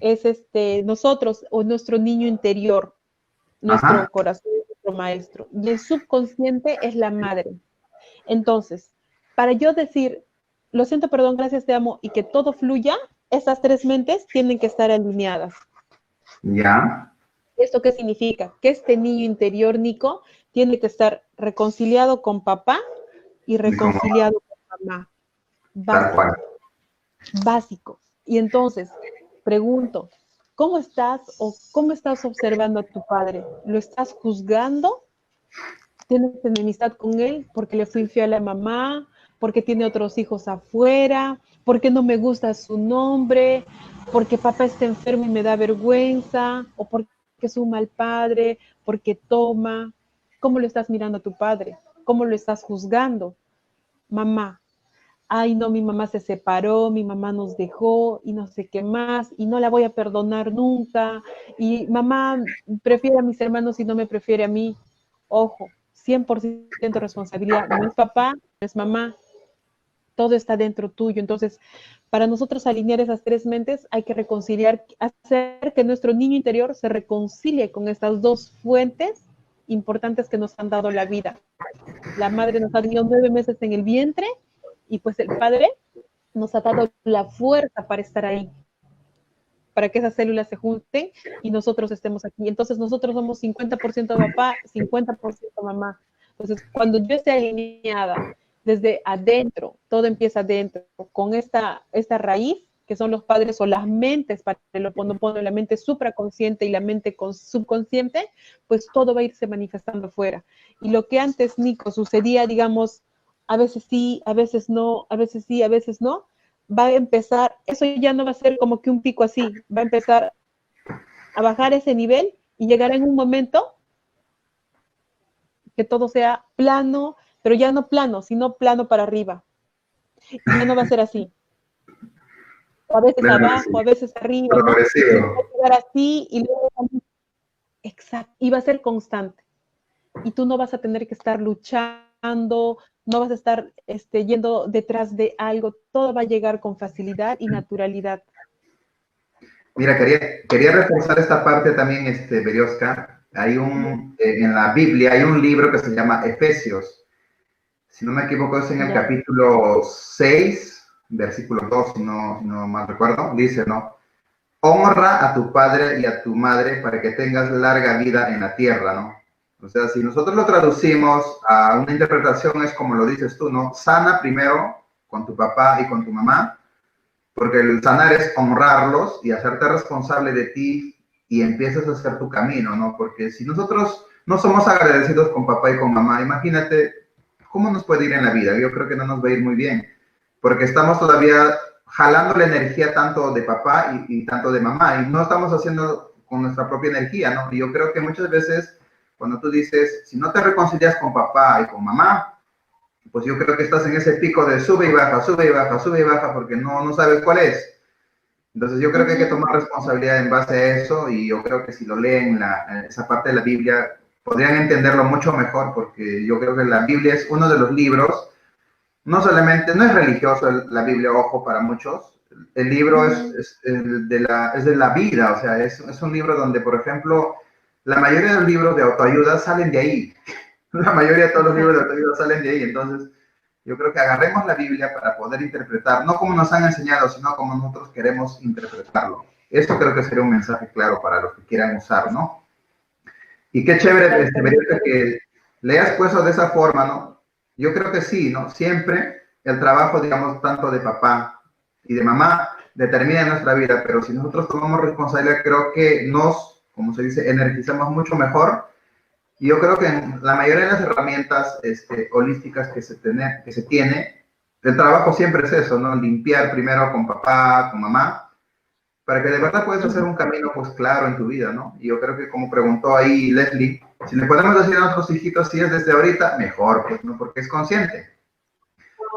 es este, nosotros o nuestro niño interior, nuestro corazón, nuestro maestro. Y el subconsciente es la madre. Entonces, para yo decir, lo siento, perdón, gracias, te amo, y que todo fluya, esas tres mentes tienen que estar alineadas. Ya. ¿Esto qué significa? Que este niño interior, Nico, tiene que estar reconciliado con papá y reconciliado con mamá. Básico. Básico. Y entonces, pregunto, ¿cómo estás o cómo estás observando a tu padre? ¿Lo estás juzgando? ¿Tienes enemistad con él porque le fui infiel a la mamá? porque tiene otros hijos afuera, porque no me gusta su nombre, porque papá está enfermo y me da vergüenza, o porque es un mal padre, porque toma. ¿Cómo lo estás mirando a tu padre? ¿Cómo lo estás juzgando? Mamá, ay no, mi mamá se separó, mi mamá nos dejó y no sé qué más, y no la voy a perdonar nunca, y mamá prefiere a mis hermanos y no me prefiere a mí. Ojo, 100% responsabilidad, no es papá, no es mamá, todo está dentro tuyo. Entonces, para nosotros alinear esas tres mentes hay que reconciliar, hacer que nuestro niño interior se reconcilie con estas dos fuentes importantes que nos han dado la vida. La madre nos ha tenido nueve meses en el vientre y pues el padre nos ha dado la fuerza para estar ahí, para que esas células se junten y nosotros estemos aquí. Entonces nosotros somos 50% papá, 50% mamá. Entonces, cuando yo esté alineada desde adentro, todo empieza adentro, con esta, esta raíz que son los padres o las mentes para el oponopono, la mente supraconsciente y la mente subconsciente, pues todo va a irse manifestando fuera. Y lo que antes, Nico, sucedía, digamos, a veces sí, a veces no, a veces sí, a veces no, va a empezar, eso ya no va a ser como que un pico así, va a empezar a bajar ese nivel y llegará en un momento que todo sea plano, pero ya no plano, sino plano para arriba. Y ya no va a ser así. a veces abajo, a veces arriba. Va a llegar así y luego Exacto, y va a ser constante. Y tú no vas a tener que estar luchando, no vas a estar este, yendo detrás de algo, todo va a llegar con facilidad y naturalidad. Mira, quería, quería reforzar esta parte también, este, Berioska. Hay un, eh, en la Biblia hay un libro que se llama Efesios. Si no me equivoco, es en el capítulo 6, versículo 2, si no, si no mal recuerdo. Dice, ¿no? Honra a tu padre y a tu madre para que tengas larga vida en la tierra, ¿no? O sea, si nosotros lo traducimos a una interpretación es como lo dices tú, ¿no? Sana primero con tu papá y con tu mamá, porque el sanar es honrarlos y hacerte responsable de ti y empiezas a hacer tu camino, ¿no? Porque si nosotros no somos agradecidos con papá y con mamá, imagínate cómo nos puede ir en la vida. Yo creo que no nos va a ir muy bien, porque estamos todavía jalando la energía tanto de papá y, y tanto de mamá y no estamos haciendo con nuestra propia energía, ¿no? Y yo creo que muchas veces cuando tú dices, si no te reconcilias con papá y con mamá, pues yo creo que estás en ese pico de sube y baja, sube y baja, sube y baja, porque no, no sabes cuál es. Entonces yo creo que hay que tomar responsabilidad en base a eso y yo creo que si lo leen la, esa parte de la Biblia, podrían entenderlo mucho mejor, porque yo creo que la Biblia es uno de los libros, no solamente, no es religioso la Biblia, ojo, para muchos, el libro es, de, la, es de la vida, o sea, es, es un libro donde, por ejemplo, la mayoría de los libros de autoayuda salen de ahí. La mayoría de todos los libros de autoayuda salen de ahí. Entonces, yo creo que agarremos la Biblia para poder interpretar, no como nos han enseñado, sino como nosotros queremos interpretarlo. Esto creo que sería un mensaje claro para los que quieran usar, ¿no? Y qué chévere este, que leas pues de esa forma, ¿no? Yo creo que sí, ¿no? Siempre el trabajo, digamos, tanto de papá y de mamá determina nuestra vida, pero si nosotros tomamos responsabilidad, creo que nos como se dice, energizamos mucho mejor. Y yo creo que en la mayoría de las herramientas este, holísticas que se, tiene, que se tiene, el trabajo siempre es eso, ¿no? Limpiar primero con papá, con mamá, para que de verdad puedas hacer un camino pues claro en tu vida, ¿no? Y yo creo que como preguntó ahí Leslie, si le podemos decir a nuestros hijitos si es desde ahorita, mejor, pues, ¿no? Porque es consciente.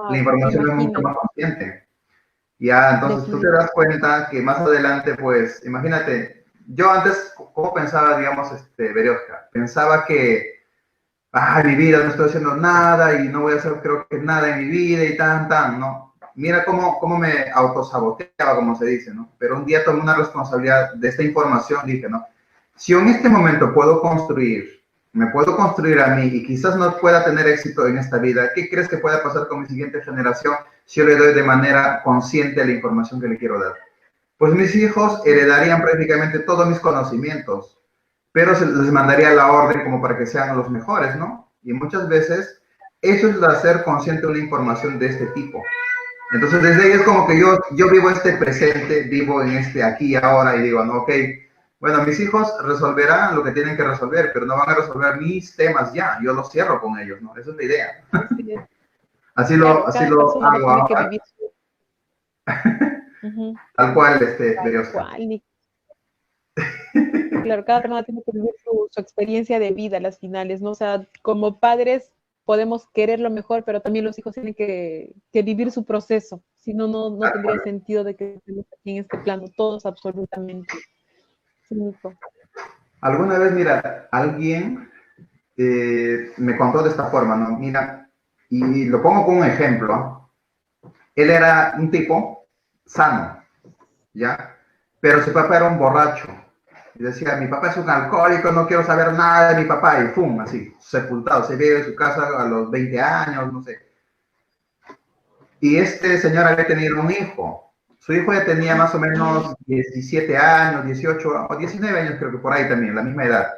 La información es mucho más consciente. Ya, entonces tú te das cuenta que más adelante, pues, imagínate, yo antes, ¿cómo pensaba, digamos, este, Berioska? Pensaba que, ay, mi vida, no estoy haciendo nada y no voy a hacer, creo que nada en mi vida y tan, tan, ¿no? Mira cómo, cómo me autosaboteaba, como se dice, ¿no? Pero un día tomé una responsabilidad de esta información, dije, ¿no? Si en este momento puedo construir, me puedo construir a mí y quizás no pueda tener éxito en esta vida, ¿qué crees que pueda pasar con mi siguiente generación si yo le doy de manera consciente la información que le quiero dar? Pues mis hijos heredarían prácticamente todos mis conocimientos, pero se les mandaría la orden como para que sean los mejores, ¿no? Y muchas veces eso es hacer consciente una información de este tipo. Entonces, desde ahí es como que yo, yo vivo este presente, vivo en este aquí y ahora y digo, no, ok, bueno, mis hijos resolverán lo que tienen que resolver, pero no van a resolver mis temas ya, yo los cierro con ellos, ¿no? Esa es la idea. Así lo, así lo hago ahora. Tal cual, este, Tal cual, Claro, cada persona tiene que vivir su, experiencia de vida, las finales, ¿no? O sea, como padres podemos querer lo mejor, pero también los hijos tienen que, vivir su proceso. Si no, no, tendría sentido de que estemos aquí en este plano, todos absolutamente. Alguna vez, mira, alguien eh, me contó de esta forma, ¿no? Mira, y lo pongo como un ejemplo. Él era un tipo sano, ¿ya? Pero su papá era un borracho. Y decía, mi papá es un alcohólico, no quiero saber nada de mi papá. Y ¡fum! Así, sepultado. Se ve de su casa a los 20 años, no sé. Y este señor había tenido un hijo. Su hijo ya tenía más o menos 17 años, 18 o 19 años, creo que por ahí también, la misma edad.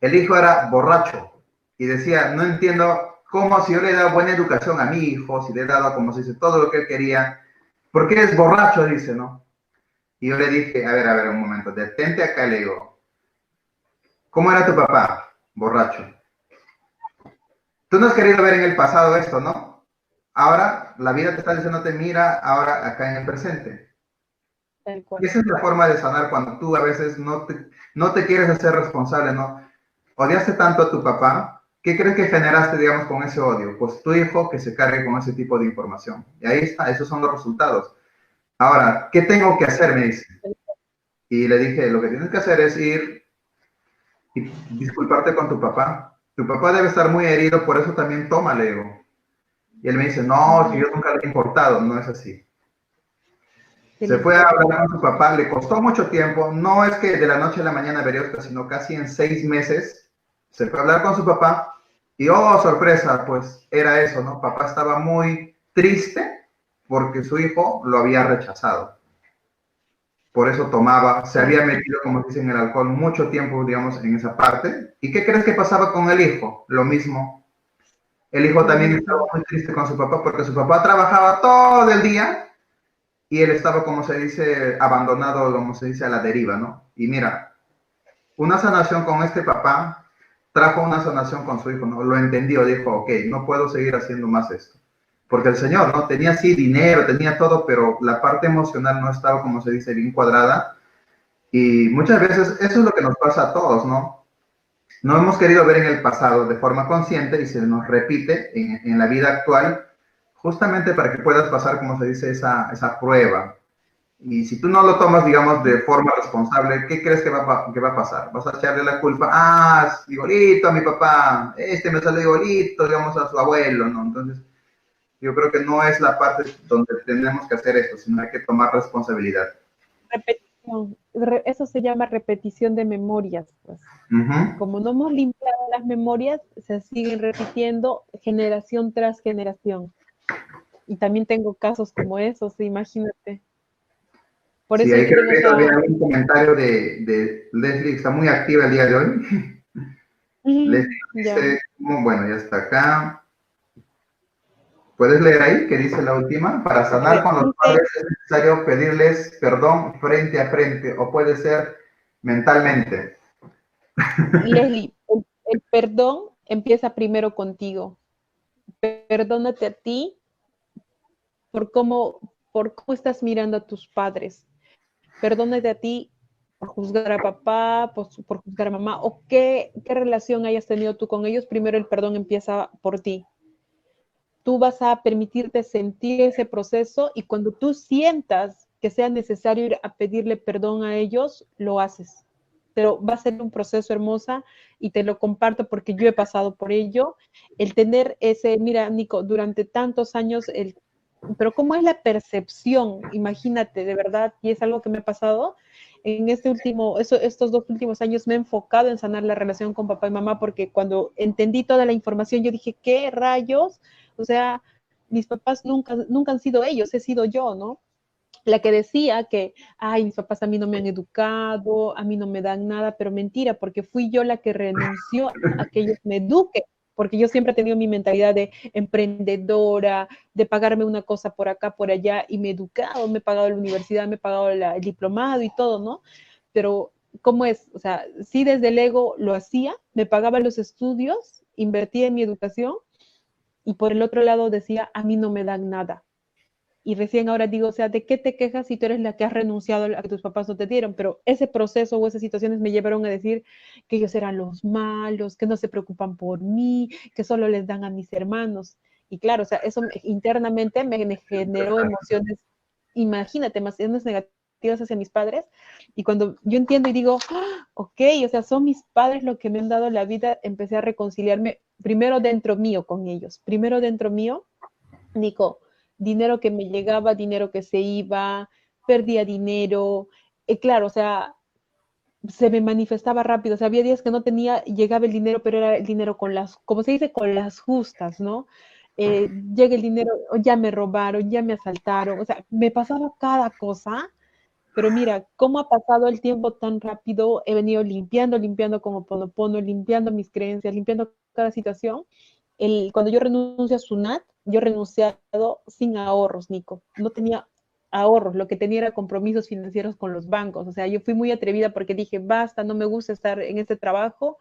El hijo era borracho y decía, no entiendo cómo si yo le he dado buena educación a mi hijo, si le he dado, como se dice, todo lo que él quería, ¿por qué es borracho? Dice, ¿no? Y yo le dije, a ver, a ver, un momento, detente acá, le digo, ¿cómo era tu papá? Borracho. Tú no has querido ver en el pasado esto, ¿no? Ahora la vida te está diciendo, te mira ahora acá en el presente. Esa es la forma de sanar cuando tú a veces no te, no te quieres hacer responsable, ¿no? Odiaste tanto a tu papá, ¿qué crees que generaste, digamos, con ese odio? Pues tu hijo que se cargue con ese tipo de información. Y ahí está, esos son los resultados. Ahora, ¿qué tengo que hacer? Me dice. Y le dije, lo que tienes que hacer es ir y disculparte con tu papá. Tu papá debe estar muy herido, por eso también toma, le digo. Y él me dice, no, si yo nunca le he importado, no es así. Se fue a hablar con su papá, le costó mucho tiempo, no es que de la noche a la mañana vería sino casi en seis meses, se fue a hablar con su papá y, oh, sorpresa, pues era eso, ¿no? Papá estaba muy triste porque su hijo lo había rechazado. Por eso tomaba, se había metido, como dicen, el alcohol mucho tiempo, digamos, en esa parte. ¿Y qué crees que pasaba con el hijo? Lo mismo. El hijo también estaba muy triste con su papá porque su papá trabajaba todo el día y él estaba, como se dice, abandonado, como se dice, a la deriva, ¿no? Y mira, una sanación con este papá trajo una sanación con su hijo, ¿no? Lo entendió, dijo, ok, no puedo seguir haciendo más esto porque el Señor, ¿no? Tenía sí dinero, tenía todo, pero la parte emocional no estaba, como se dice, bien cuadrada. Y muchas veces eso es lo que nos pasa a todos, ¿no? No hemos querido ver en el pasado de forma consciente y se nos repite en, en la vida actual, justamente para que puedas pasar, como se dice, esa, esa prueba. Y si tú no lo tomas, digamos, de forma responsable, ¿qué crees que va, que va a pasar? ¿Vas a echarle la culpa? Ah, igualito a mi papá, este me sale igualito, digamos, a su abuelo, ¿no? Entonces, yo creo que no es la parte donde tenemos que hacer esto, sino hay que tomar responsabilidad. Repetición. Eso se llama repetición de memorias. Pues. Como no hemos limpiado las memorias, se siguen repitiendo generación tras generación. Y también tengo casos como esos, imagínate. Por sí, eso creo que había un comentario de, de, Leslie, está muy activa el día de hoy. Leslie dice, bueno, ya está acá. ¿Puedes leer ahí qué dice la última? Para sanar con los padres es necesario pedirles perdón frente a frente o puede ser mentalmente. Leslie, el, perdón empieza primero contigo. Perdónate a ti por cómo, por cómo estás mirando a tus padres. Perdónate a ti por juzgar a papá, por, juzgar a mamá, o qué, qué relación hayas tenido tú con ellos. Primero el perdón empieza por ti tú vas a permitirte sentir ese proceso y cuando tú sientas que sea necesario ir a pedirle perdón a ellos, lo haces. Pero va a ser un proceso hermosa y te lo comparto porque yo he pasado por ello. El tener ese, mira, Nico, durante tantos años, el, pero ¿cómo es la percepción? Imagínate, de verdad, y es algo que me ha pasado. En este último, eso, estos dos últimos años me he enfocado en sanar la relación con papá y mamá porque cuando entendí toda la información, yo dije, ¿qué rayos? O sea, mis papás nunca, nunca han sido ellos, he sido yo, ¿no? La que decía que, ay, mis papás a mí no me han educado, a mí no me dan nada, pero mentira, porque fui yo la que renunció a que ellos me eduquen, porque yo siempre he tenido mi mentalidad de emprendedora, de pagarme una cosa por acá, por allá, y me he educado, me he pagado la universidad, me he pagado el diplomado y todo, ¿no? Pero, ¿cómo es? O sea, sí desde el ego lo hacía, me pagaba los estudios, invertía en mi educación, y por el otro lado decía, a mí no me dan nada. Y recién ahora digo, o sea, ¿de qué te quejas si tú eres la que has renunciado a que tus papás no te dieron? Pero ese proceso o esas situaciones me llevaron a decir que ellos eran los malos, que no se preocupan por mí, que solo les dan a mis hermanos. Y claro, o sea, eso internamente me generó emociones, imagínate, emociones negativas hacia mis padres. Y cuando yo entiendo y digo, ¡Ah! ok, o sea, son mis padres los que me han dado la vida, empecé a reconciliarme primero dentro mío con ellos, primero dentro mío, Nico, dinero que me llegaba, dinero que se iba, perdía dinero, y claro, o sea, se me manifestaba rápido, o sea, había días que no tenía, llegaba el dinero, pero era el dinero con las, como se dice, con las justas, ¿no? Eh, llega el dinero, ya me robaron, ya me asaltaron, o sea, me pasaba cada cosa, pero mira, cómo ha pasado el tiempo tan rápido, he venido limpiando, limpiando como Ponopono, limpiando mis creencias, limpiando cada situación. El, cuando yo renuncio a Sunat, yo renunciado sin ahorros, Nico. No tenía ahorros, lo que tenía era compromisos financieros con los bancos. O sea, yo fui muy atrevida porque dije, basta, no me gusta estar en este trabajo,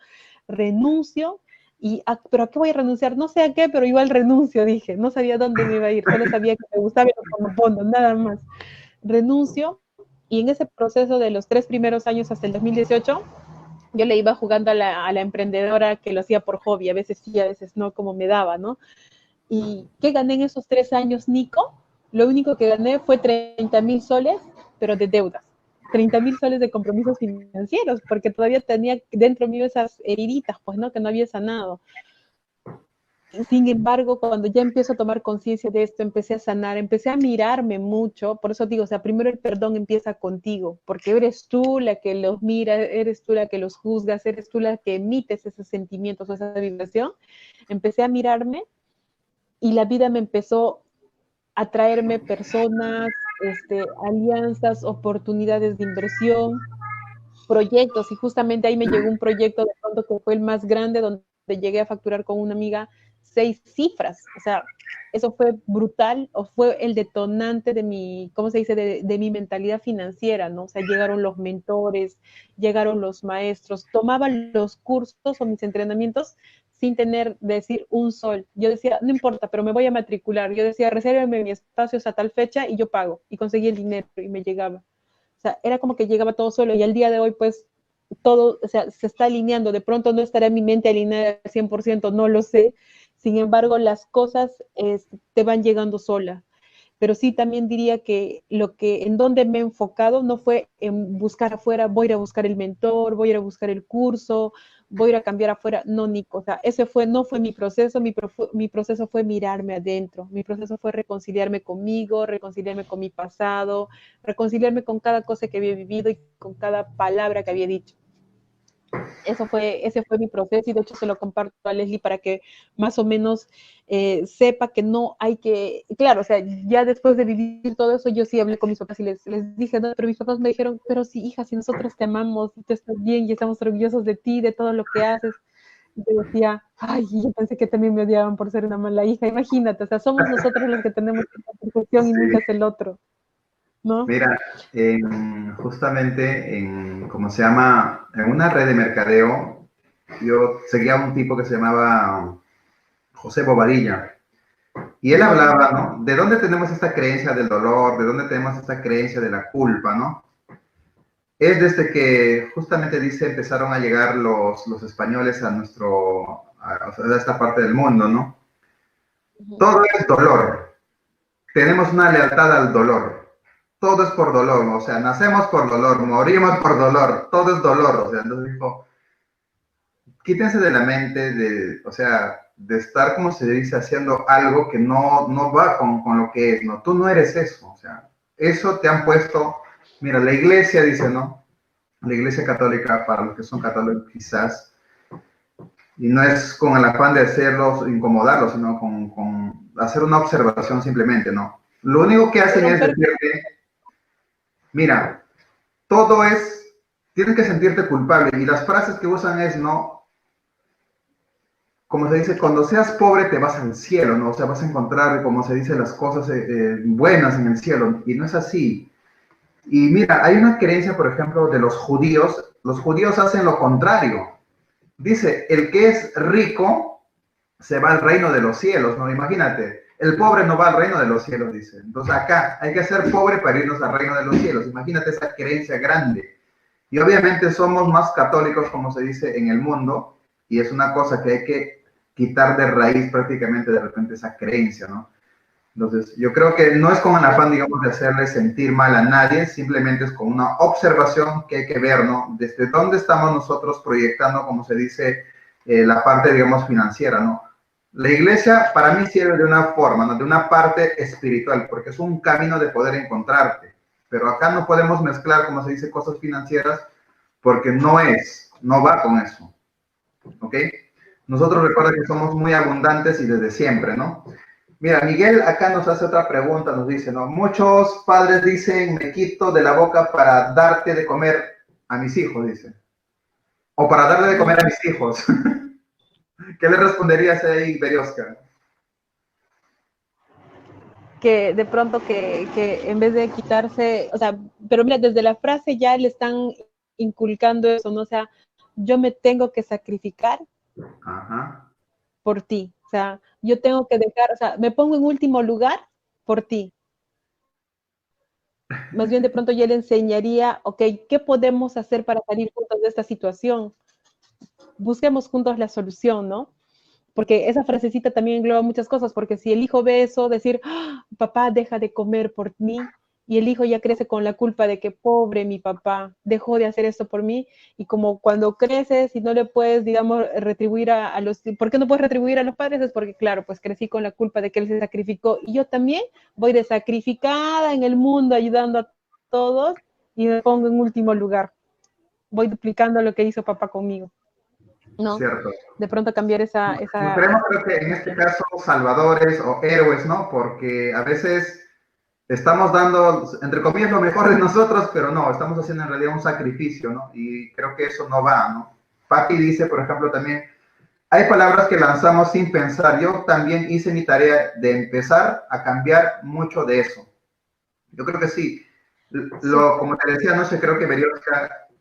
renuncio. Y ¿Pero a qué voy a renunciar? No sé a qué, pero igual renuncio, dije. No sabía dónde me iba a ir, solo sabía que me gustaba el fondo, nada más. Renuncio y en ese proceso de los tres primeros años hasta el 2018, yo le iba jugando a la, a la emprendedora que lo hacía por hobby, a veces sí, a veces no, como me daba, ¿no? ¿Y qué gané en esos tres años, Nico? Lo único que gané fue 30 mil soles, pero de deudas. 30 mil soles de compromisos financieros, porque todavía tenía dentro mío esas heriditas, pues, ¿no? Que no había sanado. Sin embargo, cuando ya empiezo a tomar conciencia de esto, empecé a sanar, empecé a mirarme mucho, por eso digo, o sea, primero el perdón empieza contigo, porque eres tú la que los mira, eres tú la que los juzgas, eres tú la que emites esos sentimientos o esa vibración. Empecé a mirarme y la vida me empezó a traerme personas, este, alianzas, oportunidades de inversión, proyectos, y justamente ahí me llegó un proyecto de pronto que fue el más grande, donde llegué a facturar con una amiga seis cifras. O sea, eso fue brutal o fue el detonante de mi, ¿cómo se dice?, de, mi mentalidad financiera, ¿no? O sea, llegaron los mentores, llegaron los maestros, tomaban los cursos o mis entrenamientos sin tener, decir un sol. Yo decía, no importa, pero me voy a matricular. Yo decía, resérveme mi espacio a tal fecha y yo pago. Y conseguí el dinero y me llegaba. O sea, era como que llegaba todo solo. Y al día de hoy, pues, todo, o sea, se está alineando. De pronto no estará mi mente alineada al 100%, no lo sé. Sin embargo, las cosas te van llegando sola. Pero sí también diría que lo que en donde me he enfocado no fue en buscar afuera, voy a ir a buscar el mentor, voy a ir a buscar el curso, voy a ir a cambiar afuera. No, Nico, o sea, ese fue, no fue mi proceso, mi, mi proceso fue mirarme adentro, mi proceso fue reconciliarme conmigo, reconciliarme con mi pasado, reconciliarme con cada cosa que había vivido y con cada palabra que había dicho. Eso fue, ese fue mi proceso y de hecho se lo comparto a Leslie para que más o menos eh, sepa que no hay que, claro, o sea, ya después de vivir todo eso, yo sí hablé con mis papás y les, dije, no, pero mis papás me dijeron, pero sí, hija, si nosotros te amamos, tú estás bien y estamos orgullosos de ti, de todo lo que haces. Yo decía, ay, yo pensé que también me odiaban por ser una mala hija, imagínate, o sea, somos nosotros los que tenemos esta percepción y nunca es el otro. Mira, justamente en, ¿cómo se llama? En una red de mercadeo, yo seguía a un tipo que se llamaba José Bobadilla. Y él hablaba, ¿no? ¿De dónde tenemos esta creencia del dolor? ¿De dónde tenemos esta creencia de la culpa, ¿no? Es desde que justamente dice empezaron a llegar los, los españoles a nuestro, a, a esta parte del mundo, ¿no? Todo es dolor. Tenemos una lealtad al dolor todo es por dolor, o sea, nacemos por dolor, morimos por dolor, todo es dolor, o sea, entonces dijo, quítense de la mente de, o sea, de estar, como se dice, haciendo algo que no, no va con, con, lo que es, ¿no? Tú no eres eso, o sea, eso te han puesto, mira, la iglesia dice, ¿no? La iglesia católica, para los que son católicos quizás, y no es con el afán de hacerlos, incomodarlos, sino con, con hacer una observación simplemente, ¿no? Lo único que hacen es decirte, Mira, todo es, tienes que sentirte culpable y las frases que usan es, no, como se dice, cuando seas pobre te vas al cielo, ¿no? O sea, vas a encontrar, como se dice, las cosas eh, eh, buenas en el cielo y no es así. Y mira, hay una creencia, por ejemplo, de los judíos, los judíos hacen lo contrario. Dice, el que es rico, se va al reino de los cielos, ¿no? Imagínate, el pobre no va al reino de los cielos, dice. Entonces acá hay que ser pobre para irnos al reino de los cielos. Imagínate esa creencia grande. Y obviamente somos más católicos, como se dice, en el mundo, y es una cosa que hay que quitar de raíz prácticamente de repente esa creencia, ¿no? Entonces, yo creo que no es con el afán, digamos, de hacerle sentir mal a nadie, simplemente es con una observación que hay que ver, ¿no? Desde dónde estamos nosotros proyectando, como se dice, eh, la parte, digamos, financiera, ¿no? La iglesia para mí sirve de una forma, ¿no? de una parte espiritual, porque es un camino de poder encontrarte. Pero acá no podemos mezclar, como se dice, cosas financieras, porque no es, no va con eso. ¿Ok? Nosotros recuerda que somos muy abundantes y desde siempre, ¿no? Mira, Miguel acá nos hace otra pregunta, nos dice, ¿no? Muchos padres dicen, me quito de la boca para darte de comer a mis hijos, dice. O para darle de comer a mis hijos. ¿Qué le responderías ahí, Berioska? Que de pronto que, que en vez de quitarse, o sea, pero mira, desde la frase ya le están inculcando eso, ¿no? O sea, yo me tengo que sacrificar por ti. O sea, yo tengo que dejar, o sea, me pongo en último lugar por ti. Más bien de pronto yo le enseñaría, ok, ¿qué podemos hacer para salir juntos de esta situación? Busquemos juntos la solución, ¿no? Porque esa frasecita también engloba muchas cosas, porque si el hijo ve eso, decir, ¡Ah! papá, deja de comer por mí, y el hijo ya crece con la culpa de que pobre mi papá dejó de hacer esto por mí y como cuando creces y no le puedes, digamos, retribuir a, los, ¿por qué no puedes retribuir a los padres? Es porque, claro, pues crecí con la culpa de que él se sacrificó y yo también voy de sacrificada en el mundo ayudando a todos y me pongo en último lugar. Voy duplicando lo que hizo papá conmigo. ¿No? Cierto. De pronto cambiar esa... esa... Creemos creo que en este caso salvadores o héroes, ¿no? Porque a veces estamos dando, entre comillas, lo mejor de nosotros, pero no, estamos haciendo en realidad un sacrificio, ¿no? Y creo que eso no va, ¿no? Patti dice, por ejemplo, también, hay palabras que lanzamos sin pensar. Yo también hice mi tarea de empezar a cambiar mucho de eso. Yo creo que sí. Lo, como te decía, no sé, creo que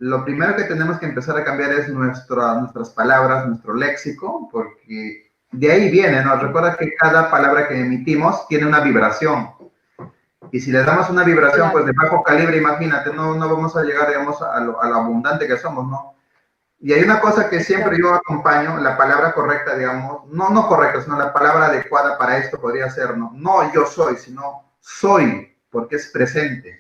lo primero que tenemos que empezar a cambiar es nuestra, nuestras palabras, nuestro léxico, porque de ahí viene, ¿no? Recuerda que cada palabra que emitimos tiene una vibración. Y si le damos una vibración pues de bajo calibre, imagínate, no, no vamos a llegar, digamos, a lo, a lo abundante que somos, ¿no? Y hay una cosa que siempre yo acompaño, la palabra correcta, digamos, no, no correcta, sino la palabra adecuada para esto podría ser, no, no yo soy, sino soy, porque es presente.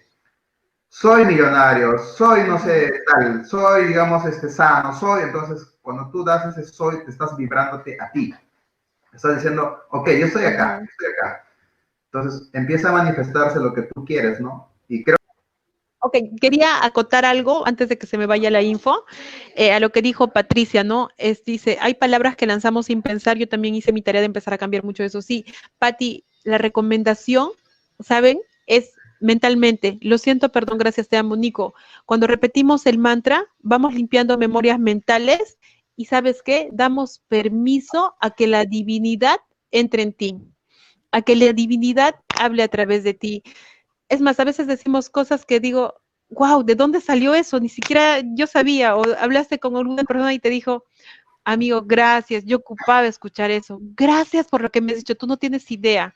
Soy millonario, soy, no sé, tal, soy, digamos, este, sano, soy, entonces, cuando tú das ese soy, te estás vibrándote a ti. Estás diciendo, ok, yo estoy acá, estoy acá. Entonces empieza a manifestarse lo que tú quieres, ¿no? Y creo Ok, quería acotar algo antes de que se me vaya la info, eh, a lo que dijo Patricia, ¿no? Es, dice, hay palabras que lanzamos sin pensar, yo también hice mi tarea de empezar a cambiar mucho eso. Sí, Patti, la recomendación, ¿saben? Es mentalmente, lo siento, perdón, gracias, te amo, Nico. Cuando repetimos el mantra, vamos limpiando memorias mentales y ¿sabes qué? Damos permiso a que la divinidad entre en ti a que la divinidad hable a través de ti. Es más, a veces decimos cosas que digo, wow, ¿de dónde salió eso? Ni siquiera yo sabía, o hablaste con alguna persona y te dijo, amigo, gracias, yo ocupaba escuchar eso, gracias por lo que me has dicho, tú no tienes idea,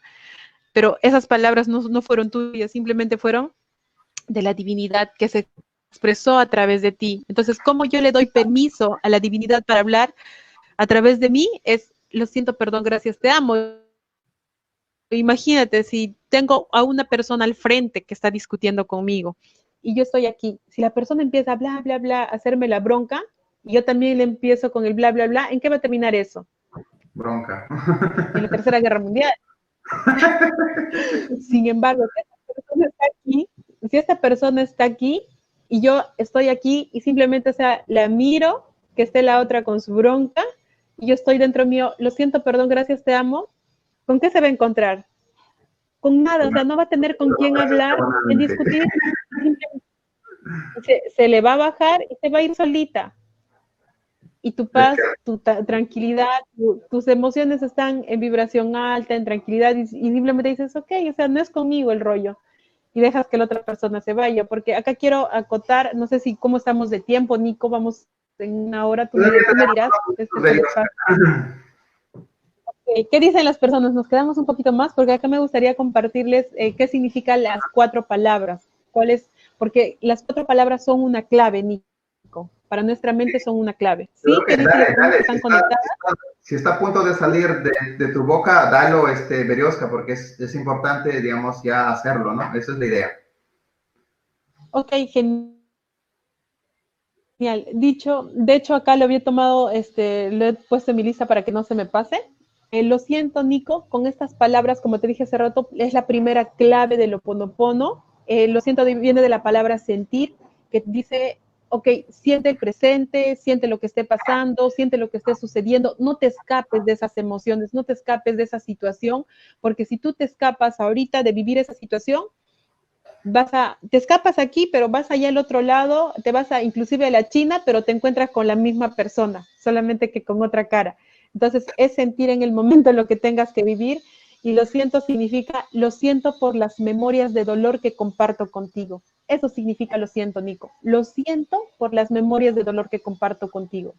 pero esas palabras no, no fueron tuyas, simplemente fueron de la divinidad que se expresó a través de ti. Entonces, ¿cómo yo le doy permiso a la divinidad para hablar a través de mí? Es, lo siento, perdón, gracias, te amo imagínate si tengo a una persona al frente que está discutiendo conmigo y yo estoy aquí, si la persona empieza a bla, bla, bla, a hacerme la bronca, y yo también le empiezo con el bla, bla, bla, ¿en qué va a terminar eso? Bronca. En la Tercera Guerra Mundial. Sin embargo, si esta persona está aquí, si esta persona está aquí y yo estoy aquí y simplemente, o sea, la miro, que esté la otra con su bronca, y yo estoy dentro mío, lo siento, perdón, gracias, te amo, ¿con qué se va a encontrar? Con nada, o sea, no va a tener con quién hablar, en discutir. Se, le va a bajar y se va a ir solita. Y tu paz, tu tranquilidad, tus emociones están en vibración alta, en tranquilidad, y, simplemente dices, ok, o sea, no es conmigo el rollo. Y dejas que la otra persona se vaya, porque acá quiero acotar, no sé si cómo estamos de tiempo, Nico, vamos en una hora, tú me, dirás. Este, ¿Qué dicen las personas? Nos quedamos un poquito más porque acá me gustaría compartirles eh, qué significan las cuatro palabras. ¿Cuáles? Porque las cuatro palabras son una clave, Nico. Para nuestra mente son una clave. Sí, Están conectadas. Si está, a punto de salir de, tu boca, dalo, este, Berioska, porque es, es importante, digamos, ya hacerlo, ¿no? Esa es la idea. Ok, genial. Dicho, de hecho, acá lo había tomado, este, lo he puesto en mi lista para que no se me pase. Eh, lo siento, Nico, con estas palabras, como te dije hace rato, es la primera clave del oponopono. Eh, lo siento viene de la palabra sentir, que dice, ok, siente el presente, siente lo que esté pasando, siente lo que esté sucediendo, no te escapes de esas emociones, no te escapes de esa situación, porque si tú te escapas ahorita de vivir esa situación, vas a, te escapas aquí, pero vas allá al otro lado, te vas a inclusive a la China, pero te encuentras con la misma persona, solamente que con otra cara. Entonces, es sentir en el momento lo que tengas que vivir y lo siento significa lo siento por las memorias de dolor que comparto contigo. Eso significa lo siento, Nico. Lo siento por las memorias de dolor que comparto contigo.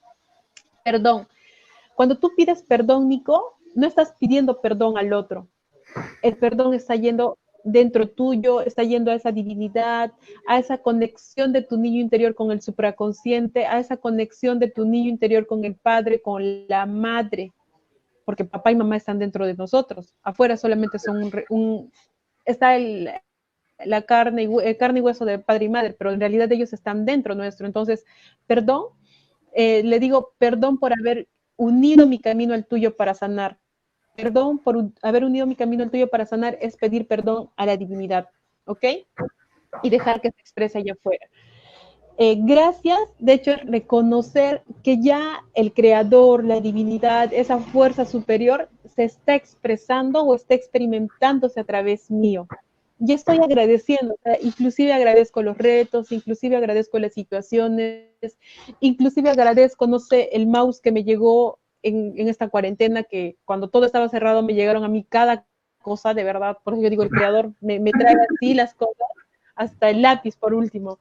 Perdón. Cuando tú pides perdón, Nico, no estás pidiendo perdón al otro. El perdón está yendo dentro tuyo, está yendo a esa divinidad, a esa conexión de tu niño interior con el supraconsciente, a esa conexión de tu niño interior con el padre, con la madre, porque papá y mamá están dentro de nosotros. Afuera solamente son un, está el, la carne y, el carne y hueso de padre y madre, pero en realidad ellos están dentro nuestro. Entonces, perdón, eh, le digo perdón por haber unido mi camino al tuyo para sanar perdón por haber unido mi camino al tuyo para sanar es pedir perdón a la divinidad, ¿ok? Y dejar que se exprese allá afuera. Eh, gracias, de hecho, reconocer que ya el creador, la divinidad, esa fuerza superior se está expresando o está experimentándose a través mío. Y estoy agradeciendo, inclusive agradezco los retos, inclusive agradezco las situaciones, inclusive agradezco, no sé, el mouse que me llegó en, esta cuarentena que cuando todo estaba cerrado me llegaron a mí cada cosa, de verdad, por eso yo digo, el creador me, trae así las cosas, hasta el lápiz por último.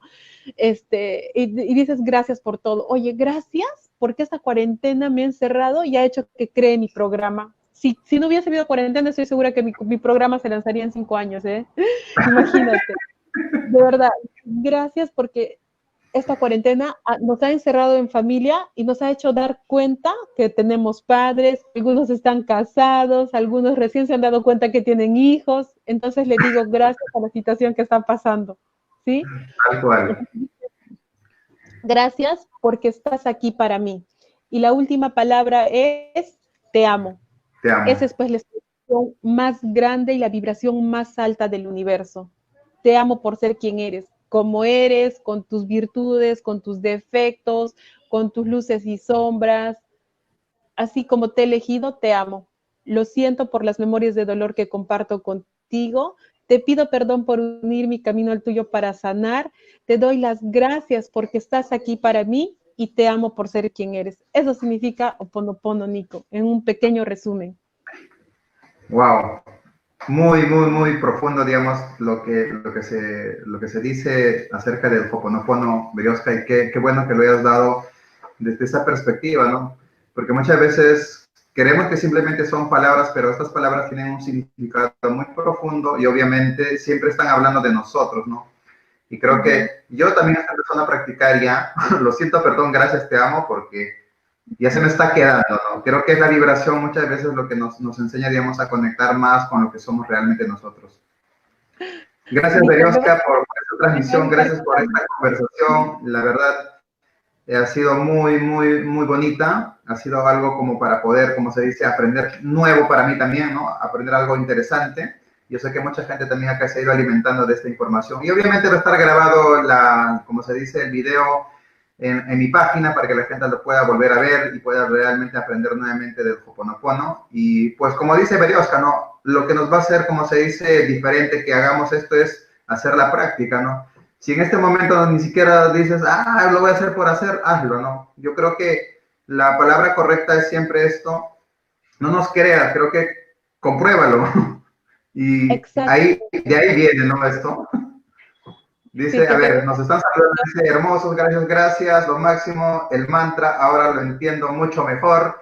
Este, y, dices gracias por todo. Oye, gracias porque esta cuarentena me ha encerrado y ha hecho que cree mi programa. Si, si no hubiese habido cuarentena, estoy segura que mi, mi programa se lanzaría en cinco años, ¿eh? Imagínate. De verdad, gracias porque esta cuarentena nos ha encerrado en familia y nos ha hecho dar cuenta que tenemos padres, algunos están casados, algunos recién se han dado cuenta que tienen hijos. Entonces le digo gracias a la situación que está pasando. ¿Sí? Gracias porque estás aquí para mí. Y la última palabra es te amo. Te amo. Esa es pues la expresión más grande y la vibración más alta del universo. Te amo por ser quien eres como eres, con tus virtudes, con tus defectos, con tus luces y sombras. Así como te he elegido, te amo. Lo siento por las memorias de dolor que comparto contigo. Te pido perdón por unir mi camino al tuyo para sanar. Te doy las gracias porque estás aquí para mí y te amo por ser quien eres. Eso significa Oponopono, Nico, en un pequeño resumen. Wow, muy, muy, muy profundo, digamos, lo que, lo que, se, lo que se dice acerca del Hoponopono, Berioska, y qué, qué bueno que lo hayas dado desde esa perspectiva, ¿no? Porque muchas veces queremos que simplemente son palabras, pero estas palabras tienen un significado muy profundo y obviamente siempre están hablando de nosotros, ¿no? Y creo que yo también estoy empezando a practicar ya, lo siento, perdón, gracias, te amo, porque ya se me está quedando, ¿no? Creo que es la vibración muchas veces lo que nos, nos enseña, digamos, a conectar más con lo que somos realmente nosotros. Gracias, Berioska, por, esta transmisión, gracias por esta conversación. La verdad, eh, ha sido muy, muy, muy bonita. Ha sido algo como para poder, como se dice, aprender nuevo para mí también, ¿no? Aprender algo interesante. Yo sé que mucha gente también acá se ha ido alimentando de esta información. Y obviamente va a estar grabado, la, como se dice, el video en, mi página para que la gente lo pueda volver a ver y pueda realmente aprender nuevamente del Hoponopono. Y pues como dice Berioska, ¿no? Lo que nos va a hacer, como se dice, diferente que hagamos esto es hacer la práctica, ¿no? Si en este momento ni siquiera dices, ah, lo voy a hacer por hacer, hazlo, ¿no? Yo creo que la palabra correcta es siempre esto, no nos creas, creo que compruébalo. Y ahí, de ahí viene, ¿no? Esto. Dice, a ver, nos están saludando, dice, hermosos, gracias, gracias, lo máximo, el mantra, ahora lo entiendo mucho mejor.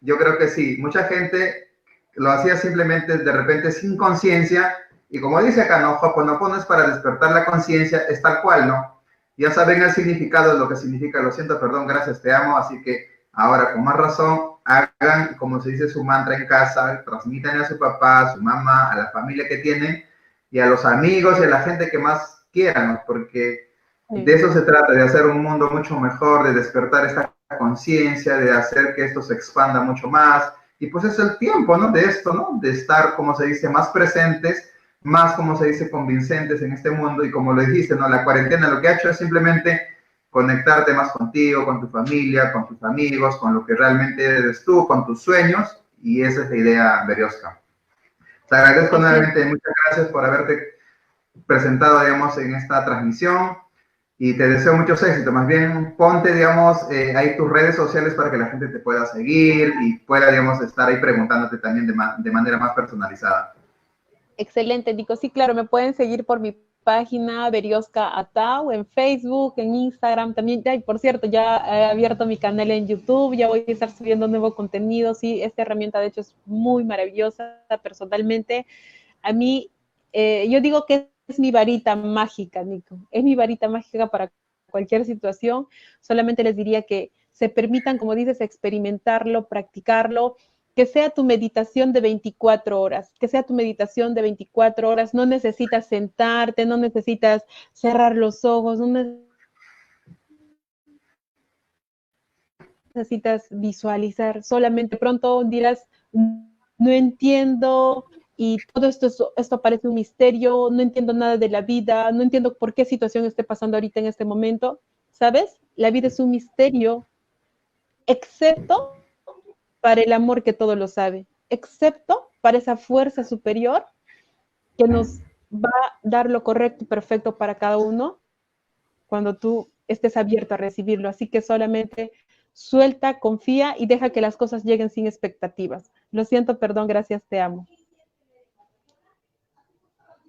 Yo creo que sí, mucha gente lo hacía simplemente de repente sin conciencia y como dice acá, ¿no? Hoponopono es para despertar la conciencia, es tal cual, ¿no? Ya saben el significado de lo que significa, lo siento, perdón, gracias, te amo, así que ahora con más razón hagan, como se dice, su mantra en casa, transmitan a su papá, a su mamá, a la familia que tienen y a los amigos y a la gente que más quieran, porque de eso se trata, de hacer un mundo mucho mejor, de despertar esta conciencia, de hacer que esto se expanda mucho más. Y pues es el tiempo, ¿no? De esto, ¿no? De estar, como se dice, más presentes, más, como se dice, convincentes en este mundo. Y como lo dijiste, ¿no? La cuarentena lo que ha hecho es simplemente conectarte más contigo, con tu familia, con tus amigos, con lo que realmente eres tú, con tus sueños. Y esa es la idea, Berioska. Te agradezco nuevamente, muchas gracias por haberte presentado, digamos, en esta transmisión y te deseo muchos éxitos. Más bien, ponte, digamos, eh, ahí tus redes sociales para que la gente te pueda seguir y pueda, digamos, estar ahí preguntándote también de, de manera más personalizada. Excelente, Nico. Sí, claro, me pueden seguir por mi página Berioska Atau en Facebook, en Instagram también. Y por cierto, ya he abierto mi canal en YouTube, ya voy a estar subiendo nuevo contenido. Sí, esta herramienta de hecho es muy maravillosa personalmente. A mí, eh, yo digo que es mi varita mágica, Nico. Es mi varita mágica para cualquier situación. Solamente les diría que se permitan, como dices, experimentarlo, practicarlo, que sea tu meditación de 24 horas, que sea tu meditación de 24 horas. No necesitas sentarte, no necesitas cerrar los ojos, no necesitas visualizar. Solamente pronto dirás, no entiendo, y todo esto, esto parece un misterio, no entiendo nada de la vida, no entiendo por qué situación esté pasando ahorita en este momento, ¿sabes? La vida es un misterio, excepto para el amor que todo lo sabe, excepto para esa fuerza superior que nos va a dar lo correcto y perfecto para cada uno cuando tú estés abierto a recibirlo. Así que solamente suelta, confía y deja que las cosas lleguen sin expectativas. Lo siento, perdón, gracias, te amo.